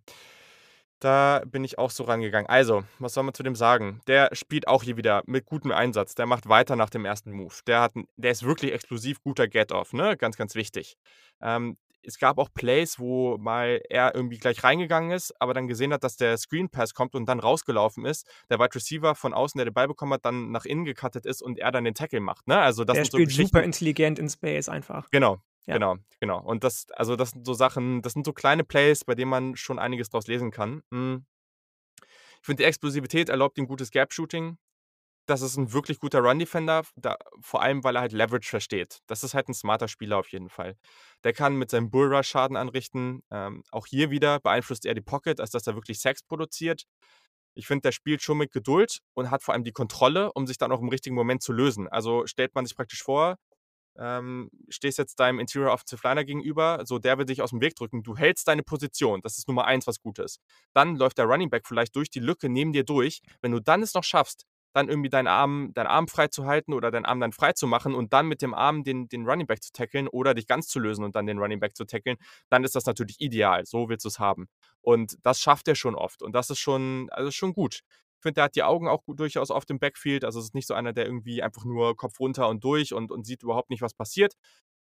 Da bin ich auch so rangegangen. Also, was soll man zu dem sagen? Der spielt auch hier wieder mit gutem Einsatz. Der macht weiter nach dem ersten Move. Der, hat, der ist wirklich explosiv, guter Get-Off, ne? Ganz, ganz wichtig. Ähm, es gab auch Plays, wo mal er irgendwie gleich reingegangen ist, aber dann gesehen hat, dass der Screen Pass kommt und dann rausgelaufen ist. Der Wide Receiver von außen, der den Ball bekommen hat, dann nach innen gecuttet ist und er dann den Tackle macht. Ne? Also, das der so spielt Geschichten. super intelligent in Space einfach. Genau, Ja. genau, genau. Und das, also das sind so Sachen, das sind so kleine Plays, bei denen man schon einiges draus lesen kann. Hm. Ich finde, die Explosivität erlaubt ihm gutes Gap-Shooting. Das ist ein wirklich guter Run-Defender, vor allem, weil er halt Leverage versteht. Das ist halt ein smarter Spieler auf jeden Fall. Der kann mit seinem Bullrush Schaden anrichten. Ähm, auch hier wieder beeinflusst er die Pocket, als dass er wirklich Sex produziert. Ich finde, der spielt schon mit Geduld und hat vor allem die Kontrolle, um sich dann auch im richtigen Moment zu lösen. Also stellt man sich praktisch vor, ähm, stehst jetzt deinem Interior Offensive Liner gegenüber, so der will dich aus dem Weg drücken, du hältst deine Position, das ist Nummer eins, was gut ist. Dann läuft der Running Back vielleicht durch die Lücke neben dir durch. Wenn du dann es noch schaffst, dann irgendwie deinen Arm, deinen Arm frei zu halten oder deinen Arm dann frei zu machen und dann mit dem Arm den, den Running Back zu tackeln oder dich ganz zu lösen und dann den Running Back zu tackeln, dann ist das natürlich ideal. So willst du es haben. Und das schafft er schon oft. Und das ist schon, also schon gut. Ich finde, der hat die Augen auch gut, durchaus auf dem Backfield. Also es ist nicht so einer, der irgendwie einfach nur Kopf runter und durch und, und sieht überhaupt nicht, was passiert.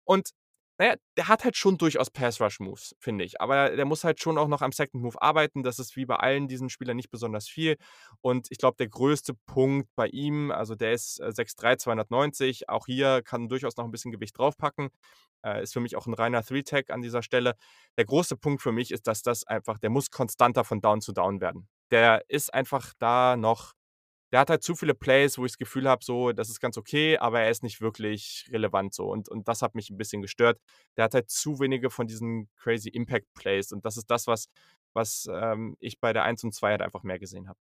Und naja, der hat halt schon durchaus Pass-Rush-Moves, finde ich. Aber der muss halt schon auch noch am Second Move arbeiten. Das ist wie bei allen diesen Spielern nicht besonders viel. Und ich glaube, der größte Punkt bei ihm, also der ist äh, 6'3, 290. Auch hier kann durchaus noch ein bisschen Gewicht draufpacken. Äh, ist für mich auch ein reiner Three-Tag an dieser Stelle. Der große Punkt für mich ist, dass das einfach, der muss konstanter von Down zu Down werden. Der ist einfach da noch der hat halt zu viele Plays, wo ich das Gefühl habe, so, das ist ganz okay, aber er ist nicht wirklich relevant so. Und, und das hat mich ein bisschen gestört. Der hat halt zu wenige von diesen crazy Impact Plays. Und das ist das, was, was ähm, ich bei der 1 und 2 halt einfach mehr gesehen habe.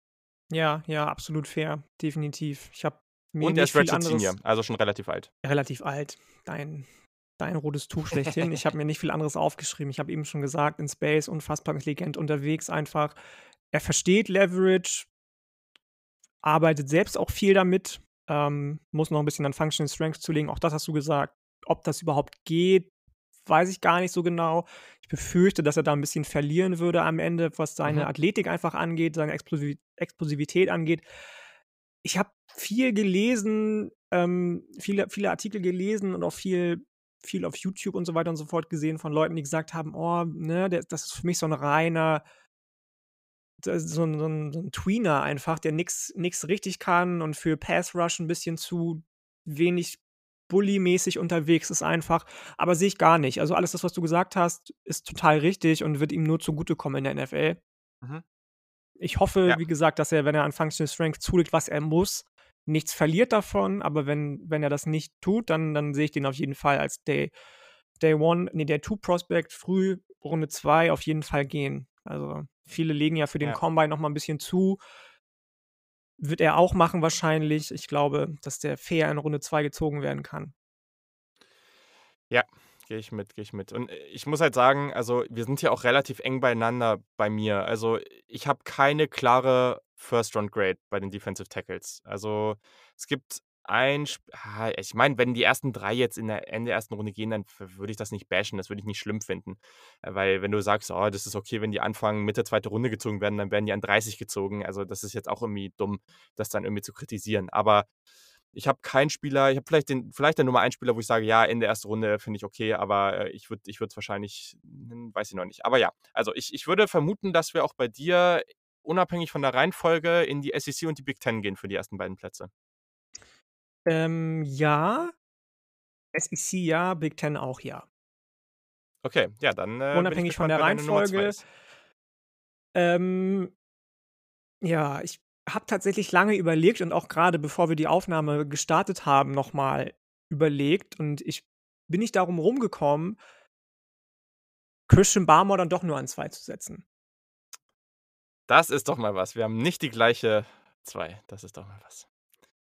Ja, ja, absolut fair. Definitiv. Ich habe mir Und er ist Ratchet Senior, also schon relativ alt. relativ alt. Dein, dein rotes Tuch schlechthin. ich habe [LAUGHS] mir nicht viel anderes aufgeschrieben. Ich habe eben schon gesagt, in Space unfassbar intelligent unterwegs einfach. Er versteht Leverage, arbeitet selbst auch viel damit, ähm, muss noch ein bisschen an Functional Strength zulegen. Auch das hast du gesagt. Ob das überhaupt geht, weiß ich gar nicht so genau. Ich befürchte, dass er da ein bisschen verlieren würde am Ende, was seine Mhm. Athletik einfach angeht, seine Explosiv Explosivität angeht. Ich habe viel gelesen, ähm, viele, viele Artikel gelesen und auch viel, viel auf YouTube und so weiter und so fort gesehen von Leuten, die gesagt haben, oh, ne, das ist für mich so ein reiner, so ein, so ein, so ein Tweener einfach, der nichts richtig kann und für Pass Rush ein bisschen zu wenig Bully-mäßig unterwegs ist einfach. Aber sehe ich gar nicht. Also alles das, was du gesagt hast, ist total richtig und wird ihm nur zugutekommen in der NFL. Mhm. Ich hoffe, Ja. wie gesagt, dass er, wenn er an Functional Strength zulegt, was er muss, nichts verliert davon. Aber wenn, wenn er das nicht tut, dann, dann sehe ich den auf jeden Fall als Day, Day One, nee, Day Two Prospect früh, Runde 2 auf jeden Fall gehen. Also viele legen ja für den Ja. Combine noch mal ein bisschen zu. Wird er auch machen wahrscheinlich. Ich glaube, dass der fair in Runde 2 gezogen werden kann. Ja, gehe ich mit, gehe ich mit. Und äh, ich muss halt sagen, also wir sind hier auch relativ eng beieinander bei mir. Also ich habe keine klare First-Round-Grade bei den Defensive Tackles. Also es gibt ein ich meine, wenn die ersten 3 jetzt in der Ende ersten Runde gehen, dann würde ich das nicht bashen, das würde ich nicht schlimm finden. Äh, weil wenn du sagst: „Oh, das ist okay, wenn die Anfang Mitte zweite Runde gezogen werden, dann werden die an 30 gezogen.“ Also, das ist jetzt auch irgendwie dumm, das dann irgendwie zu kritisieren. Aber ich habe keinen Spieler ich habe vielleicht den vielleicht der Nummer 1 Spieler, wo ich sage: „Ja, Ende der ersten Runde finde ich okay“, aber, äh, ich würde ich es wahrscheinlich weiß ich noch nicht. Aber ja, also ich ich würde vermuten, dass wir auch bei dir unabhängig von der Reihenfolge in die SEC und die Big Ten gehen für die ersten beiden Plätze. Ähm, ja. SEC ja, Big Ten auch ja. Okay, ja, dann, äh, Unabhängig von gespannt, der Nummer 2 Reihenfolge ist. ähm ja, ich habe tatsächlich lange überlegt und auch grade bevor wir die Aufnahme gestartet haben, noch mal überlegt und ich bin nicht darum rumgekommen Christian Barmore dann doch nur an 2 zu setzen. Das ist doch mal was. Wir haben nicht die gleiche 2. Das ist doch mal was.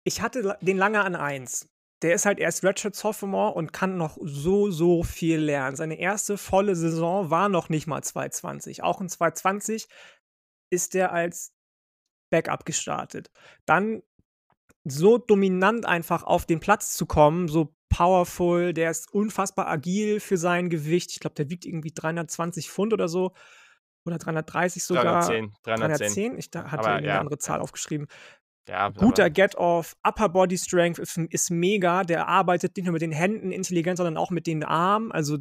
Ich hatte den lange an 1. Der ist halt erst Redshirt Sophomore und kann noch so, so viel lernen. Seine erste volle Saison war noch nicht mal 2020. Auch in 2020 ist der als Backup gestartet. Dann so dominant einfach auf den Platz zu kommen, so powerful, der ist unfassbar agil für sein Gewicht. Ich glaube, der wiegt irgendwie 320 Pfund oder so oder 330 sogar. 310, 310. 310? Ich da hatte Aber 'ne ja, andere Zahl aufgeschrieben. Ja, Guter Get-Off, Upper Body Strength ist ist mega. Der arbeitet nicht nur mit den Händen intelligent, sondern auch mit den Armen. Also,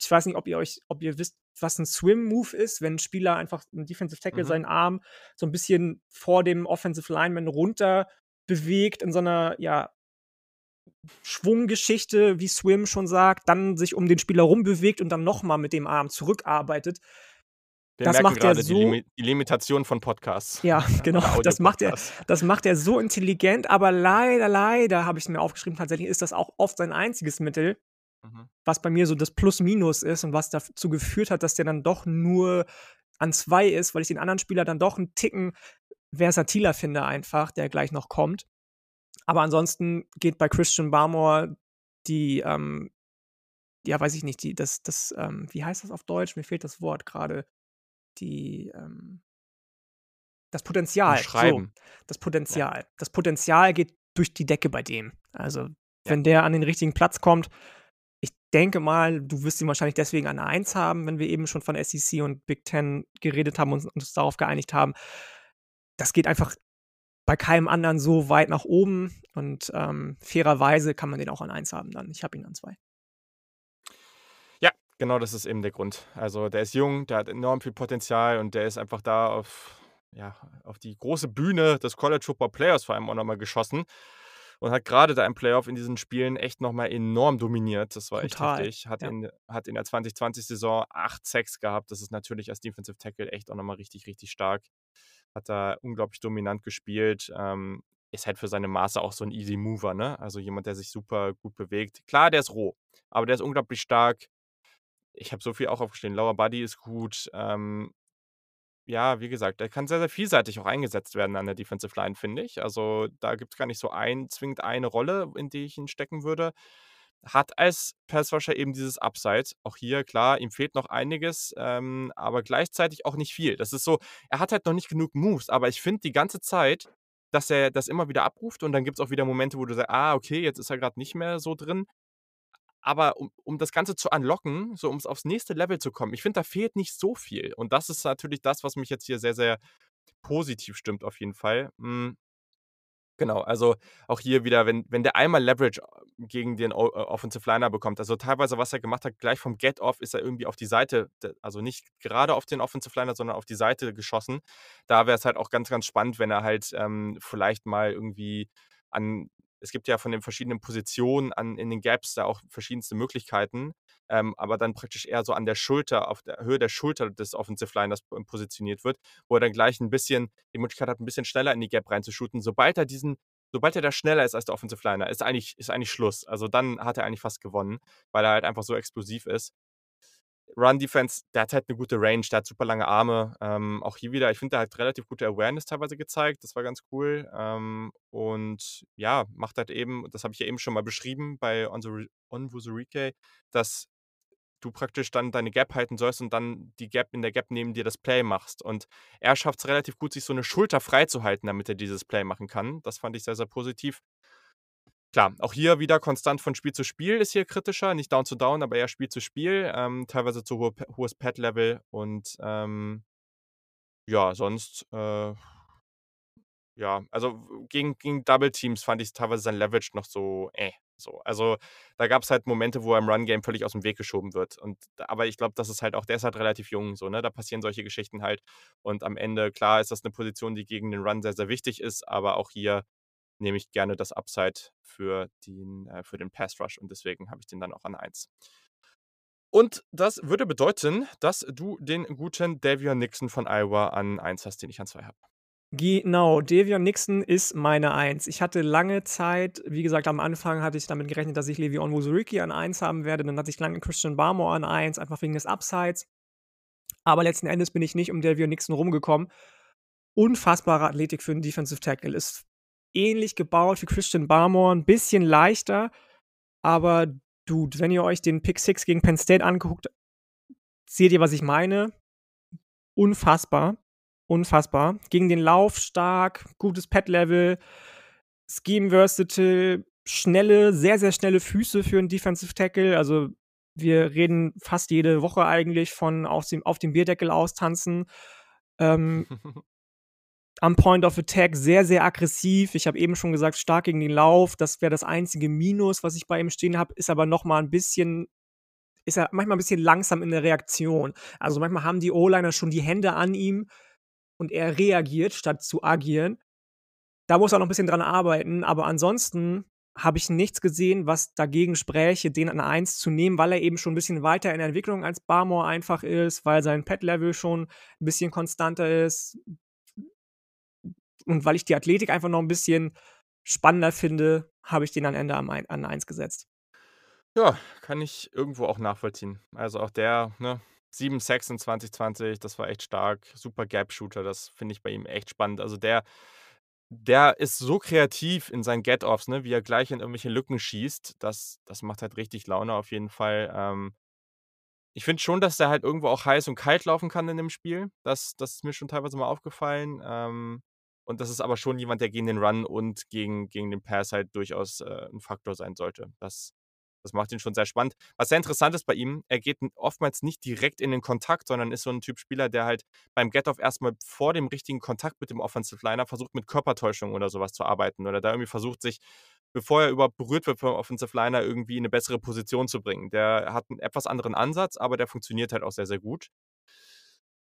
ich weiß nicht, ob ihr euch ob ihr wisst, was 'n Swim-Move ist, wenn 'n Spieler einfach 'n Defensive Tackle Mhm. seinen Arm so 'n bisschen vor dem Offensive Lineman runter bewegt in so 'ner, ja Schwunggeschichte, wie Swim schon sagt, dann sich um den Spieler rumbewegt und dann noch mal mit dem Arm zurückarbeitet. Wir Das macht er die so die Limitation von Podcasts Ja, [LAUGHS] genau. Das macht er das macht er so intelligent, aber leider, leider, habe ich's mir aufgeschrieben, tatsächlich ist das auch oft sein einziges Mittel, Mhm. was bei mir so das Plus-Minus ist und was dazu geführt hat, dass der dann doch nur an 2 ist, weil ich den anderen Spieler dann doch 'n Ticken versatiler finde einfach, der gleich noch kommt. Aber ansonsten geht bei Christian Barmore die, ähm ja, weiß ich nicht, die das das, ähm wie heißt das auf Deutsch? Mir fehlt das Wort grade. Die, ähm das Potenzial, so. Das Ja. Potenzial. Das Potenzial geht durch die Decke bei dem. Also, Ja. wenn der an den richtigen Platz kommt ich denke mal, du wirst ihn wahrscheinlich deswegen an 1 haben, wenn wir eben schon von SEC und Big Ten geredet haben und uns darauf geeinigt haben. Das geht einfach bei keinem anderen so weit nach oben und, ähm, fairerweise kann man den auch an 1 haben dann. Ich habe ihn an 2. Genau das ist eben der Grund. Also, der ist jung, der hat enorm viel Potenzial und der ist einfach da auf ja, auf die große Bühne des College Football Playoffs vor allem auch noch mal geschossen und hat grade da im Playoff in diesen Spielen echt noch mal enorm dominiert. Das war echt Total, heftig. Hat ja. in hat in der 2020-Saison 8 Sacks gehabt. Das ist natürlich als Defensive Tackle echt auch noch mal richtig, richtig stark. Hat da unglaublich dominant gespielt. Ähm, ist halt für seine Maße auch so 'n Easy Mover, ne? Also, jemand, der sich super gut bewegt. Klar, der ist roh, aber der ist unglaublich stark. Ich habe so viel auch aufgeschrieben. Lower Body ist gut. Ähm, ja, wie gesagt, der kann sehr, sehr vielseitig auch eingesetzt werden an der Defensive Line, finde ich. Also, da gibt's gar nicht so ein zwingend eine Rolle, in die ich ihn stecken würde. Hat als Pass Rusher eben dieses Upside. Auch hier, klar, ihm fehlt noch einiges, ähm, aber gleichzeitig auch nicht viel. Das ist so er hat halt noch nicht genug Moves, aber ich finde die ganze Zeit, dass er das immer wieder abruft und dann gibt's auch wieder Momente, wo du sagst: „Ah, okay, jetzt ist er grad nicht mehr so drin.“ Aber um um das Ganze zu unlocken, so um's aufs nächste Level zu kommen, ich finde, da fehlt nicht so viel. Und das ist natürlich das, was mich jetzt hier sehr, sehr positiv stimmt auf jeden Fall. Hm Genau, also auch hier wieder, wenn wenn der einmal Leverage gegen den O äh, Offensive Liner bekommt also teilweise, was er gemacht hat, gleich vom Get-Off ist er irgendwie auf die Seite also nicht gerade auf den Offensive Liner, sondern auf die Seite geschossen. Da wäre es halt auch ganz, ganz spannend, wenn er halt, ähm, vielleicht mal irgendwie an es gibt ja von den verschiedenen Positionen an in den Gaps da auch verschiedenste Möglichkeiten, ähm, aber dann praktisch eher so an der Schulter auf der Höhe der Schulter des Offensive Liners p positioniert wird, wo er dann gleich 'n bisschen die Möglichkeit hat, 'n bisschen schneller in die Gap reinzushooten. Sobald er diesen sobald er da schneller ist als der Offensive Liner, ist eigentlich ist eigentlich Schluss. Also, dann hat er eigentlich fast gewonnen, weil er halt einfach so explosiv ist. Run Defense, der hat halt 'ne gute Range, der hat super lange Arme. Ähm, auch hier wieder, ich finde, der hat relativ gute Awareness teilweise gezeigt. Das war ganz cool. Ähm, und ja, macht halt eben das habe ich ja eben schon mal beschrieben bei Onwuzurike dass du praktisch dann deine Gap halten sollst und dann die Gap in der Gap neben dir das Play machst. Und er schafft's relativ gut, sich so 'ne Schulter freizuhalten, damit er dieses Play machen kann. Das fand ich sehr, sehr positiv. Klar, auch hier wieder konstant von Spiel zu Spiel ist hier kritischer, nicht Down zu Down, aber eher Spiel zu Spiel, ähm, teilweise zu hohe, hohes Pad-Level und ähm, ja, sonst äh, ja, also gegen, gegen Double Teams fand ich teilweise sein Leverage noch so, äh, so. Also da gab es halt Momente, wo er im Run-Game völlig aus dem Weg geschoben wird. Und, aber ich glaube, das ist halt auch, der ist halt relativ jung, so, ne? Da passieren solche Geschichten halt. Und am Ende, klar, ist das eine Position, die gegen den Run sehr, sehr wichtig ist, aber auch hier nehme ich gerne das Upside für den, äh, für den Pass Rush und deswegen habe ich den dann auch an 1. Und das würde bedeuten, dass du den guten Davion Nixon von Iowa an 1 hast, den ich an 2 habe. Genau, Devion Nixon ist meine Eins. Ich hatte lange Zeit, wie gesagt, am Anfang hatte ich damit gerechnet, dass ich Levion Wuzuriki an Eins haben werde. Dann hatte ich lange Christian Barmore an Eins, einfach wegen des Upsides. Aber letzten Endes bin ich nicht um Devion Nixon rumgekommen. Unfassbare Athletik für einen Defensive Tackle. Ist ähnlich gebaut wie Christian Barmore, ein bisschen leichter. Aber, Dude, wenn ihr euch den Pick 6 gegen Penn State anguckt, seht ihr, was ich meine. Unfassbar unfassbar. Gegen den Lauf stark, gutes Pad-Level, Scheme versatile, schnelle, sehr, sehr schnelle Füße für einen Defensive Tackle. Also wir reden fast jede Woche eigentlich von auf dem, auf dem Bierdeckel austanzen. Ähm, [LAUGHS] am Point of Attack sehr, sehr aggressiv. Ich habe eben schon gesagt, stark gegen den Lauf. Das wäre das einzige Minus, was ich bei ihm stehen habe. Ist aber noch mal ein bisschen, ist er manchmal ein bisschen langsam in der Reaktion. Also manchmal haben die O-Liner schon die Hände an ihm und er reagiert, statt zu agieren. Da muss er noch ein bisschen dran arbeiten, aber ansonsten habe ich nichts gesehen, was dagegen spräche, den an 1 zu nehmen, weil er eben schon ein bisschen weiter in der Entwicklung als Barmore einfach ist, weil sein Pet-Level schon ein bisschen konstanter ist und weil ich die Athletik einfach noch ein bisschen spannender finde, habe ich den am Ende an 1 gesetzt. Ja, kann ich irgendwo auch nachvollziehen. Also auch der, ne, 7 Sacks in 2020, das war echt stark. Super Gap-Shooter, das finde ich bei ihm echt spannend. Also der, der ist so kreativ in seinen Get-Offs, ne, wie er gleich in irgendwelche Lücken schießt. Das, das macht halt richtig Laune auf jeden Fall. Ähm, ich finde schon, dass der halt irgendwo auch heiß und kalt laufen kann in dem Spiel. Das, das ist mir schon teilweise mal aufgefallen. Ähm, und das ist aber schon jemand, der gegen den Run und gegen, gegen den Pass halt durchaus äh, ein Faktor sein sollte. Das, das macht ihn schon sehr spannend. Was sehr interessant ist bei ihm, er geht oftmals nicht direkt in den Kontakt, sondern ist so ein Typ Spieler, der halt beim Get-Off erstmal vor dem richtigen Kontakt mit dem Offensive Liner versucht, mit Körpertäuschung oder sowas zu arbeiten. Oder da irgendwie versucht, sich, bevor er überhaupt berührt wird vom Offensive Liner, irgendwie in eine bessere Position zu bringen. Der hat einen etwas anderen Ansatz, aber der funktioniert halt auch sehr, sehr gut.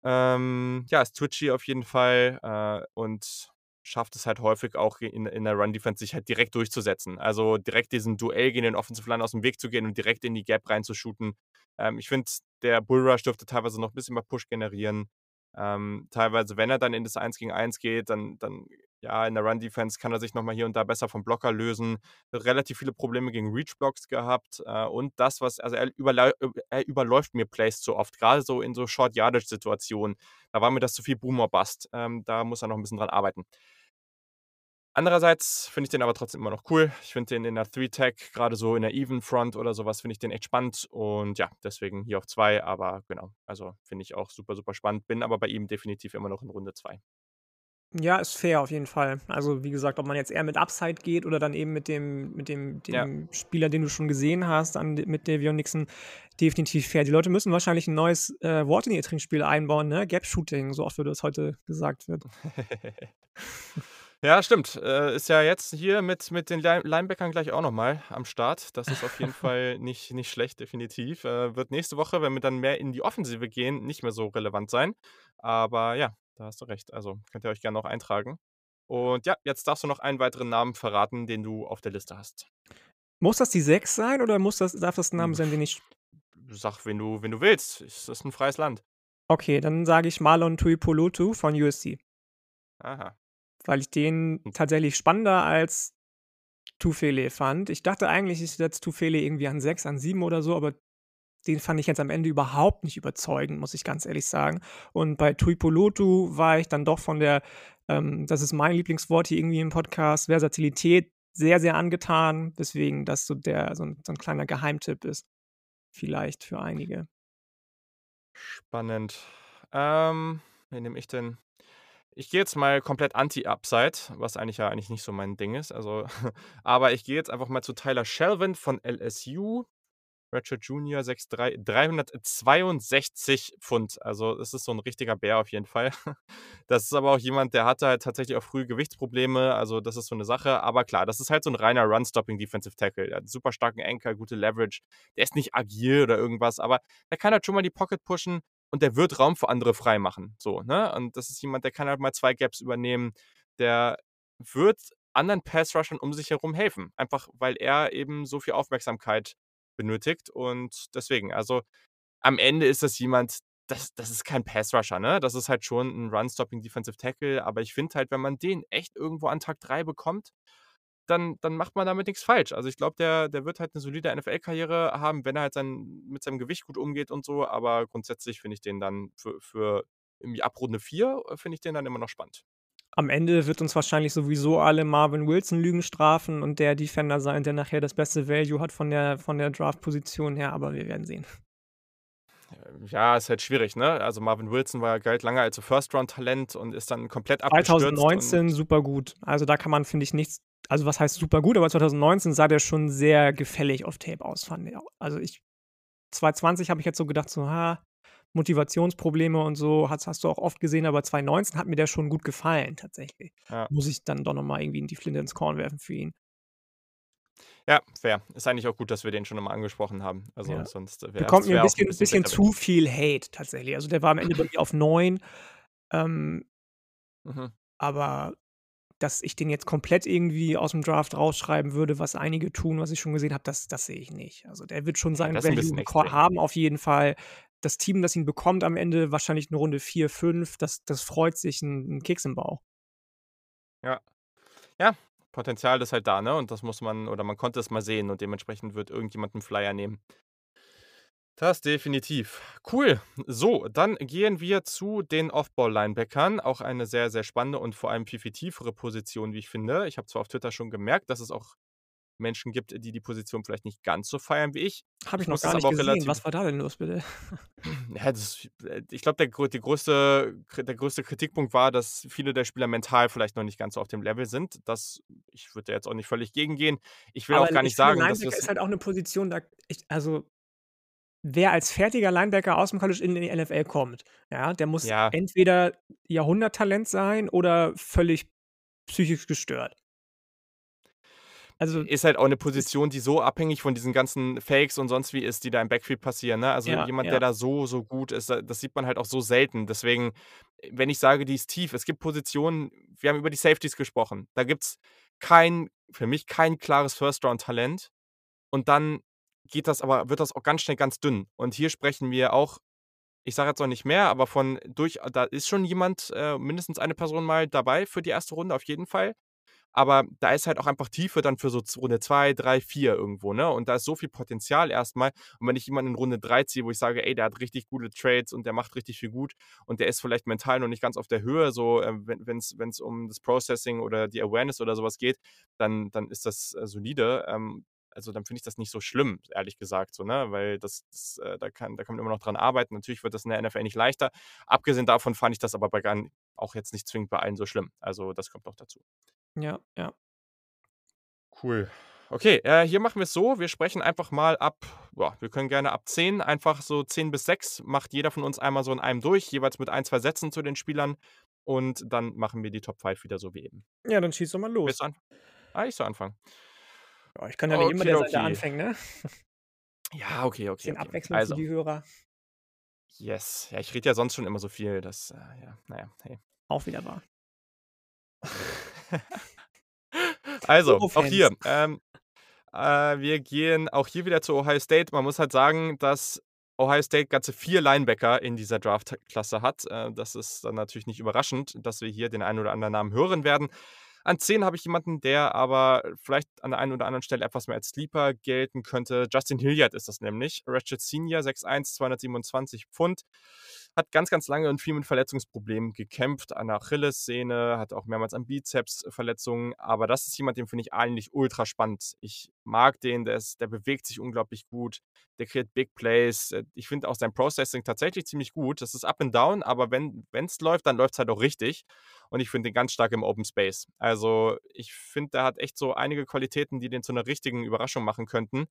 Ähm, ja, ist twitchy auf jeden Fall äh, und schafft es halt häufig auch in, in der Run-Defense sich halt direkt durchzusetzen. Also direkt diesen Duell gegen den Offensive Line aus dem Weg zu gehen und direkt in die Gap reinzushooten. Ähm, ich finde, der Bullrush dürfte teilweise noch ein bisschen mehr Push generieren. Ähm, teilweise, wenn er dann in das 1 gegen 1 geht, dann, dann ja, in der Run-Defense kann er sich nochmal hier und da besser vom Blocker lösen. Relativ viele Probleme gegen Reach-Blocks gehabt. Äh, und das, was, also er, überla er überläuft mir Plays zu oft, gerade so in so Short-Yardage-Situationen. Da war mir das zu viel Boomer Bust. Ähm, da muss er noch ein bisschen dran arbeiten. Andererseits finde ich den aber trotzdem immer noch cool. Ich finde den in der 3-Tag, gerade so in der Even Front oder sowas, finde ich den echt spannend. Und ja, deswegen hier auf 2. Aber genau, also finde ich auch super, super spannend. Bin aber bei ihm definitiv immer noch in Runde 2. Ja, ist fair auf jeden Fall. Also wie gesagt, ob man jetzt eher mit Upside geht oder dann eben mit dem, mit dem, dem ja. Spieler, den du schon gesehen hast, an, mit Davion Nixon, definitiv fair. Die Leute müssen wahrscheinlich ein neues äh, Wort in ihr Trinkspiel einbauen, ne? Gap Shooting, so oft wie das heute gesagt wird. [LAUGHS] Ja, stimmt. Äh, ist ja jetzt hier mit, mit den Linebackern gleich auch nochmal am Start. Das ist auf jeden [LAUGHS] Fall nicht, nicht schlecht, definitiv. Äh, wird nächste Woche, wenn wir dann mehr in die Offensive gehen, nicht mehr so relevant sein. Aber ja, da hast du recht. Also könnt ihr euch gerne noch eintragen. Und ja, jetzt darfst du noch einen weiteren Namen verraten, den du auf der Liste hast. Muss das die 6 sein oder muss das, darf das ein Name sein, den ich. Sag, wenn du, wenn du willst. Es ist ein freies Land. Okay, dann sage ich Marlon Tuipolotu von USC. Aha weil ich den hm. tatsächlich spannender als Tufele fand. Ich dachte eigentlich, ich setze Tufele irgendwie an 6, an 7 oder so, aber den fand ich jetzt am Ende überhaupt nicht überzeugend, muss ich ganz ehrlich sagen. Und bei Tuipolotu war ich dann doch von der, ähm, das ist mein Lieblingswort hier irgendwie im Podcast, Versatilität sehr, sehr angetan, weswegen das so der so ein, so ein kleiner Geheimtipp ist. Vielleicht für einige. Spannend. Ähm, wen nehme ich denn? Ich gehe jetzt mal komplett anti-Upside, was eigentlich ja eigentlich nicht so mein Ding ist. Also, [LAUGHS] aber ich gehe jetzt einfach mal zu Tyler Shelvin von LSU. Redshirt Junior 6'3, 362 Pfund. Also das ist so ein richtiger Bär auf jeden Fall. [LAUGHS] Das ist aber auch jemand, der hatte halt tatsächlich auch früh Gewichtsprobleme. Also das ist so eine Sache. Aber klar, das ist halt so ein reiner Run-Stopping Defensive Tackle. Der hat einen super starken Anker, gute Leverage. Der ist nicht agil oder irgendwas, aber der kann halt schon mal die Pocket pushen und der wird Raum für andere frei machen. So, ne? Und das ist jemand, der kann halt mal zwei Gaps übernehmen. Der wird anderen Pass-Rushern um sich herum helfen. Einfach weil er eben so viel Aufmerksamkeit benötigt. Und deswegen, also am Ende ist das jemand, das, das ist kein Pass-Rusher, ne? Das ist halt schon ein Run-Stopping Defensive Tackle. Aber ich finde halt, wenn man den echt irgendwo an Tag 3 bekommt, dann, dann macht man damit nichts falsch. Also ich glaube, der, der wird halt eine solide NFL-Karriere haben, wenn er halt sein, mit seinem Gewicht gut umgeht und so. Aber grundsätzlich finde ich den dann für, für irgendwie ab Runde 4 äh, finde ich den dann immer noch spannend. Am Ende wird uns wahrscheinlich sowieso alle Marvin Wilson Lügen strafen und der Defender sein, der nachher das beste Value hat von der, von der Draft-Position her, aber wir werden sehen. Ja, ist halt schwierig, ne? Also Marvin Wilson war galt lange als First-Round-Talent und ist dann komplett abgestürzt. 2019 super gut. Also da kann man, finde ich, nichts, also was heißt super gut, aber 2019 sah der schon sehr gefällig auf Tape aus, fand ich. Also ich, 2020 habe ich jetzt so gedacht, so, ha, Motivationsprobleme und so hast, hast du auch oft gesehen, aber 2019 hat mir der schon gut gefallen, tatsächlich. Ja. Muss ich dann doch nochmal irgendwie in die Flinte ins Korn werfen für ihn. Ja, fair. Ist eigentlich auch gut, dass wir den schon nochmal angesprochen haben. Also ja. sonst wäre Bekommt mir ein bisschen, ein bisschen, zu viel Hate tatsächlich. Also der war am Ende bei mir auf 9. Ähm, mhm. Aber dass ich den jetzt komplett irgendwie aus dem Draft rausschreiben würde, was einige tun, was ich schon gesehen habe, das, das sehe ich nicht. Also der wird schon seinen ja, Value haben auf jeden Fall das Team, das ihn bekommt am Ende, wahrscheinlich eine Runde 4, 5, das, das freut sich ein, ein Keks im Bauch. Ja. Ja, Potenzial ist halt da, ne? Und das muss man, oder man konnte es mal sehen und dementsprechend wird irgendjemand einen Flyer nehmen. Das definitiv. Cool. So, dann gehen wir zu den Off-Ball-Linebackern. Auch eine sehr, sehr spannende und vor allem viel, viel tiefere Position, wie ich finde. Ich habe zwar auf Twitter schon gemerkt, dass es auch Menschen gibt, die die Position vielleicht nicht ganz so feiern wie ich. Habe ich, noch gar nicht gesehen. Was war da denn los, bitte? [LAUGHS] Ja, das, äh, ich glaube, der, der, größte, der größte Kritikpunkt war, dass viele der Spieler mental vielleicht noch nicht ganz so auf dem Level sind. Das, ich würde jetzt auch nicht völlig gegengehen. Ich will Aber auch gar nicht sagen, dass das ist halt auch eine Position, da ich, also wer als fertiger Linebacker aus dem College in die NFL kommt, ja, der muss ja. entweder Jahrhunderttalent sein oder völlig psychisch gestört. Also ist halt auch eine Position, die so abhängig von diesen ganzen Fakes und sonst wie ist, die da im Backfield passieren. Ne? Also ja, jemand, ja. der da so, so gut ist, das sieht man halt auch so selten. Deswegen, wenn ich sage, die ist tief, es gibt Positionen, wir haben über die Safeties gesprochen. Da gibt es kein, für mich kein klares First-Round-Talent. Und dann geht das aber, wird das auch ganz schnell ganz dünn. Und hier sprechen wir auch, ich sage jetzt noch nicht mehr, aber von durch, da ist schon jemand, äh, mindestens eine Person mal dabei für die erste Runde auf jeden Fall aber da ist halt auch einfach Tiefe dann für so Runde 2, 3, 4 irgendwo, ne? Und da ist so viel Potenzial erstmal. Und wenn ich jemanden in Runde 3 ziehe, wo ich sage, ey, der hat richtig gute Trades und der macht richtig viel gut und der ist vielleicht mental noch nicht ganz auf der Höhe, so äh, wenn es um das Processing oder die Awareness oder sowas geht, dann, dann ist das äh, solide. Ähm, also dann finde ich das nicht so schlimm, ehrlich gesagt, so, ne? Weil das, das äh, da, kann, da kann man immer noch dran arbeiten. Natürlich wird das in der NFL nicht leichter. Abgesehen davon fand ich das aber bei auch jetzt nicht zwingend bei allen so schlimm. Also das kommt auch dazu. Ja, ja. Cool. Okay, äh, hier machen wir es so. Wir sprechen einfach mal ab, boah, wir können gerne ab 10, einfach so 10 bis 6, macht jeder von uns einmal so in einem durch, jeweils mit ein, zwei Sätzen zu den Spielern. Und dann machen wir die Top 5 wieder so wie eben. Ja, dann schieß doch mal los. an ah, ich soll anfangen. Ja, ich kann ja nicht immer der Seite anfangen, ne? Ja, okay, okay. [LAUGHS] Bisschen okay. Abwechslung also. für die Hörer. Yes. Ja, ich rede ja sonst schon immer so viel, dass, äh, ja, naja, hey. Auch wieder wahr. [LAUGHS] [LAUGHS] also, auch hier. Ähm, äh, wir gehen auch hier wieder zu Ohio State. Man muss halt sagen, dass Ohio State ganze vier Linebacker in dieser Draft-Klasse hat. Äh, das ist dann natürlich nicht überraschend, dass wir hier den einen oder anderen Namen hören werden. An 10 habe ich jemanden, der aber vielleicht an der einen oder anderen Stelle etwas mehr als Sleeper gelten könnte. Justin Hilliard ist das nämlich. Ratchet Senior, 6'1, 227 Pfund. Hat ganz, ganz lange und viel mit Verletzungsproblemen gekämpft, an der Achillessehne, hat auch mehrmals an Bizeps Verletzungen, aber das ist jemand, den finde ich eigentlich ultra spannend. Ich mag den, der, ist, der bewegt sich unglaublich gut, der kreiert Big Plays. Äh, ich finde auch sein Processing tatsächlich ziemlich gut. Das ist up and down, aber wenn es läuft, dann läuft es halt auch richtig. Und ich finde den ganz stark im Open Space. Also ich finde, der hat echt so einige Qualitäten, die den zu einer richtigen Überraschung machen könnten.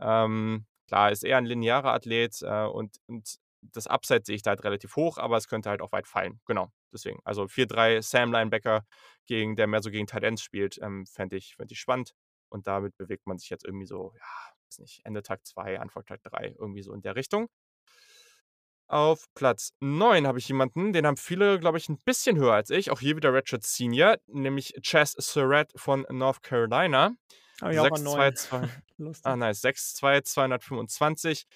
Ähm, klar, ist eher ein linearer Athlet äh, und, und das Upside sehe ich da halt relativ hoch, aber es könnte halt auch weit fallen. Genau, deswegen. Also 4-3 Sam Linebacker, gegen, der mehr so gegen Tight Ends spielt, ähm, fände ich, fänd ich spannend. Und damit bewegt man sich jetzt irgendwie so, ja, weiß nicht, Ende Tag 2, Anfang Tag 3, irgendwie so in der Richtung. Auf Platz 9 habe ich jemanden, den haben viele, glaube ich, ein bisschen höher als ich. Auch hier wieder Richard Senior, nämlich Chess Surratt von North Carolina. Oh, ja, 6, 2, 2, ah, nice. 6, 2, 225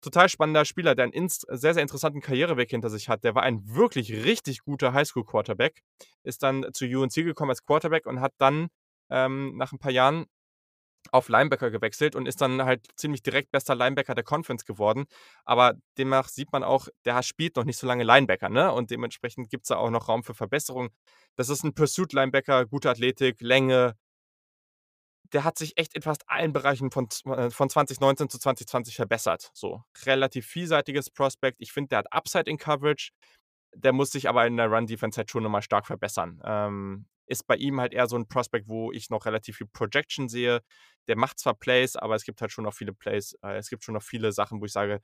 total spannender Spieler, der einen sehr, sehr interessanten Karriereweg hinter sich hat. Der war ein wirklich richtig guter Highschool-Quarterback, ist dann zu UNC gekommen als Quarterback und hat dann ähm, nach ein paar Jahren auf Linebacker gewechselt und ist dann halt ziemlich direkt bester Linebacker der Conference geworden. Aber demnach sieht man auch, der spielt noch nicht so lange Linebacker, ne? Und dementsprechend gibt es da auch noch Raum für Verbesserung. Das ist ein Pursuit-Linebacker, gute Athletik, Länge, der hat sich echt in fast allen Bereichen von, äh, von 2019 zu 2020 verbessert. So, relativ vielseitiges Prospect. Ich finde, der hat Upside in Coverage. Der muss sich aber in der Run-Defense halt schon nochmal stark verbessern. Ähm, ist bei ihm halt eher so ein Prospect, wo ich noch relativ viel Projection sehe. Der macht zwar Plays, aber es gibt halt schon noch viele Plays. Äh, es gibt schon noch viele Sachen, wo ich sage,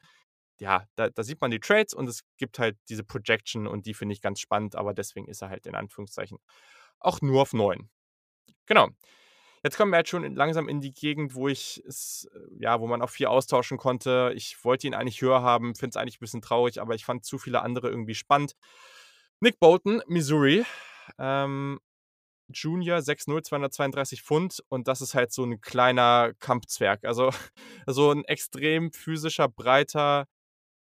ja, da, da, sieht man die Trades und es gibt halt diese Projection und die finde ich ganz spannend, aber deswegen ist er halt in Anführungszeichen auch nur auf 9. Genau. Jetzt kommen wir jetzt schon langsam in die Gegend, wo ich es, äh, ja, wo man auch viel austauschen konnte. Ich wollte ihn eigentlich höher haben, finde es eigentlich ein bisschen traurig, aber ich fand zu viele andere irgendwie spannend. Nick Bolton, Missouri. Ähm, Junior 6'0, 232 Pfund und das ist halt so ein kleiner Kampfzwerg. Also [LAUGHS] so ein extrem physischer, breiter,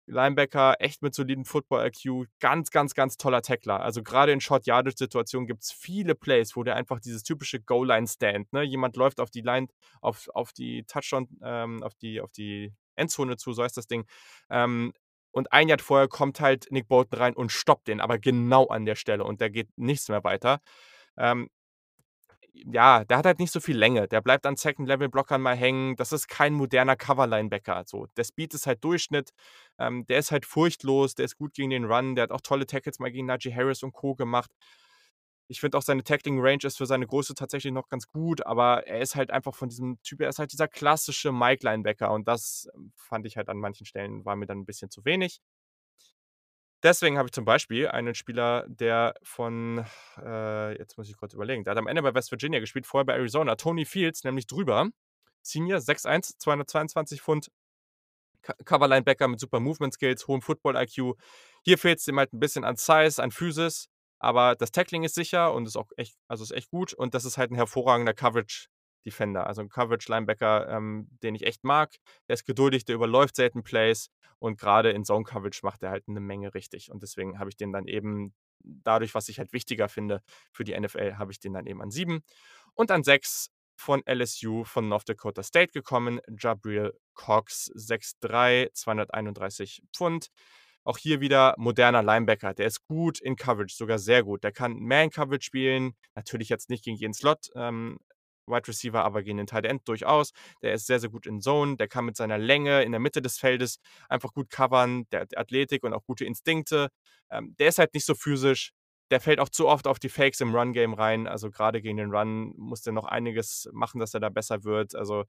Linebacker, echt mit soliden Football-IQ, ganz, ganz, ganz toller Tackler. Also gerade in Short-Yardage-Situationen gibt es viele Plays, wo der einfach dieses typische Goal-Line-Stand, ne? jemand läuft auf die Line, auf, auf die Touchdown, ähm, auf, die, auf die Endzone zu, so heißt das Ding. Ähm, und ein Jahr vorher kommt halt Nick Bolton rein und stoppt den, aber genau an der Stelle und der geht nichts mehr weiter. Ähm, ja, der hat halt nicht so viel Länge. Der bleibt an Second-Level-Blockern mal hängen. Das ist kein moderner Cover-Linebacker. So. Der Speed ist halt Durchschnitt. Ähm, der ist halt furchtlos. Der ist gut gegen den Run. Der hat auch tolle Tackles mal gegen Najee Harris und Co. gemacht. Ich finde auch seine Tackling-Range ist für seine Größe tatsächlich noch ganz gut, aber er ist halt einfach von diesem Typ, er ist halt dieser klassische Mike-Linebacker und das ähm, fand ich halt an manchen Stellen, war mir dann ein bisschen zu wenig. Deswegen habe ich zum Beispiel einen Spieler, der von, äh, jetzt muss ich kurz überlegen, der hat am Ende bei West Virginia gespielt, vorher bei Arizona, Tony Fields, nämlich drüber. Senior, 6'1, 222 Pfund, Cover Linebacker mit super Movement Skills, hohem Football IQ. Hier fehlt es ihm halt ein bisschen an Size, an Physis, aber das Tackling ist sicher und ist auch echt, also ist echt gut und das ist halt ein hervorragender Coverage Defender, also ein Coverage-Linebacker, ähm, den ich echt mag. Der ist geduldig, der überläuft selten Plays und gerade in Zone-Coverage macht er halt eine Menge richtig. Und deswegen habe ich den dann eben, dadurch, was ich halt wichtiger finde für die NFL, habe ich den dann eben an sieben. Und an sechs von LSU von North Dakota State gekommen, Jabril Cox, 6'3, 231 Pfund. Auch hier wieder moderner Linebacker. Der ist gut in Coverage, sogar sehr gut. Der kann Man-Coverage spielen. Natürlich jetzt nicht gegen jeden Slot, ähm, Wide Receiver, aber gegen den Tight End durchaus. Der ist sehr, sehr gut in Zone. Der kann mit seiner Länge in der Mitte des Feldes einfach gut covern. Der hat Athletik und auch gute Instinkte. Ähm, der ist halt nicht so physisch. Der fällt auch zu oft auf die Fakes im Run-Game rein. Also gerade gegen den Run muss der noch einiges machen, dass er da besser wird. Also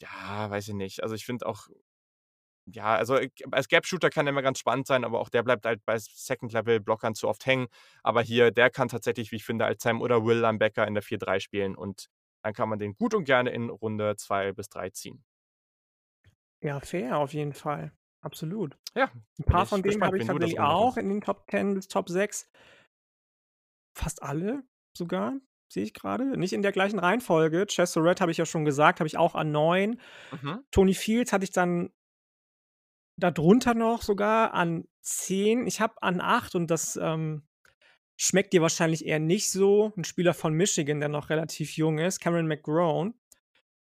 ja, weiß ich nicht. Also ich finde auch, ja, also äh, als Gap-Shooter kann der immer ganz spannend sein, aber auch der bleibt halt bei Second-Level-Blockern zu oft hängen. Aber hier, der kann tatsächlich, wie ich finde, als Sam oder Will Linebacker in der 4-3 spielen und dann kann man den gut und gerne in Runde 2 bis 3 ziehen. Ja, fair auf jeden Fall. Absolut. Ja. Ein paar von denen habe ich tatsächlich auch in den Top 10 bis Top 6. Fast alle sogar, sehe ich gerade. Nicht in der gleichen Reihenfolge. Chester Red habe ich ja schon gesagt, habe ich auch an 9. Mhm. Tony Fields hatte ich dann darunter noch sogar an 10. Ich habe an 8 und das ähm, Schmeckt dir wahrscheinlich eher nicht so. Ein Spieler von Michigan, der noch relativ jung ist, Cameron McGrone.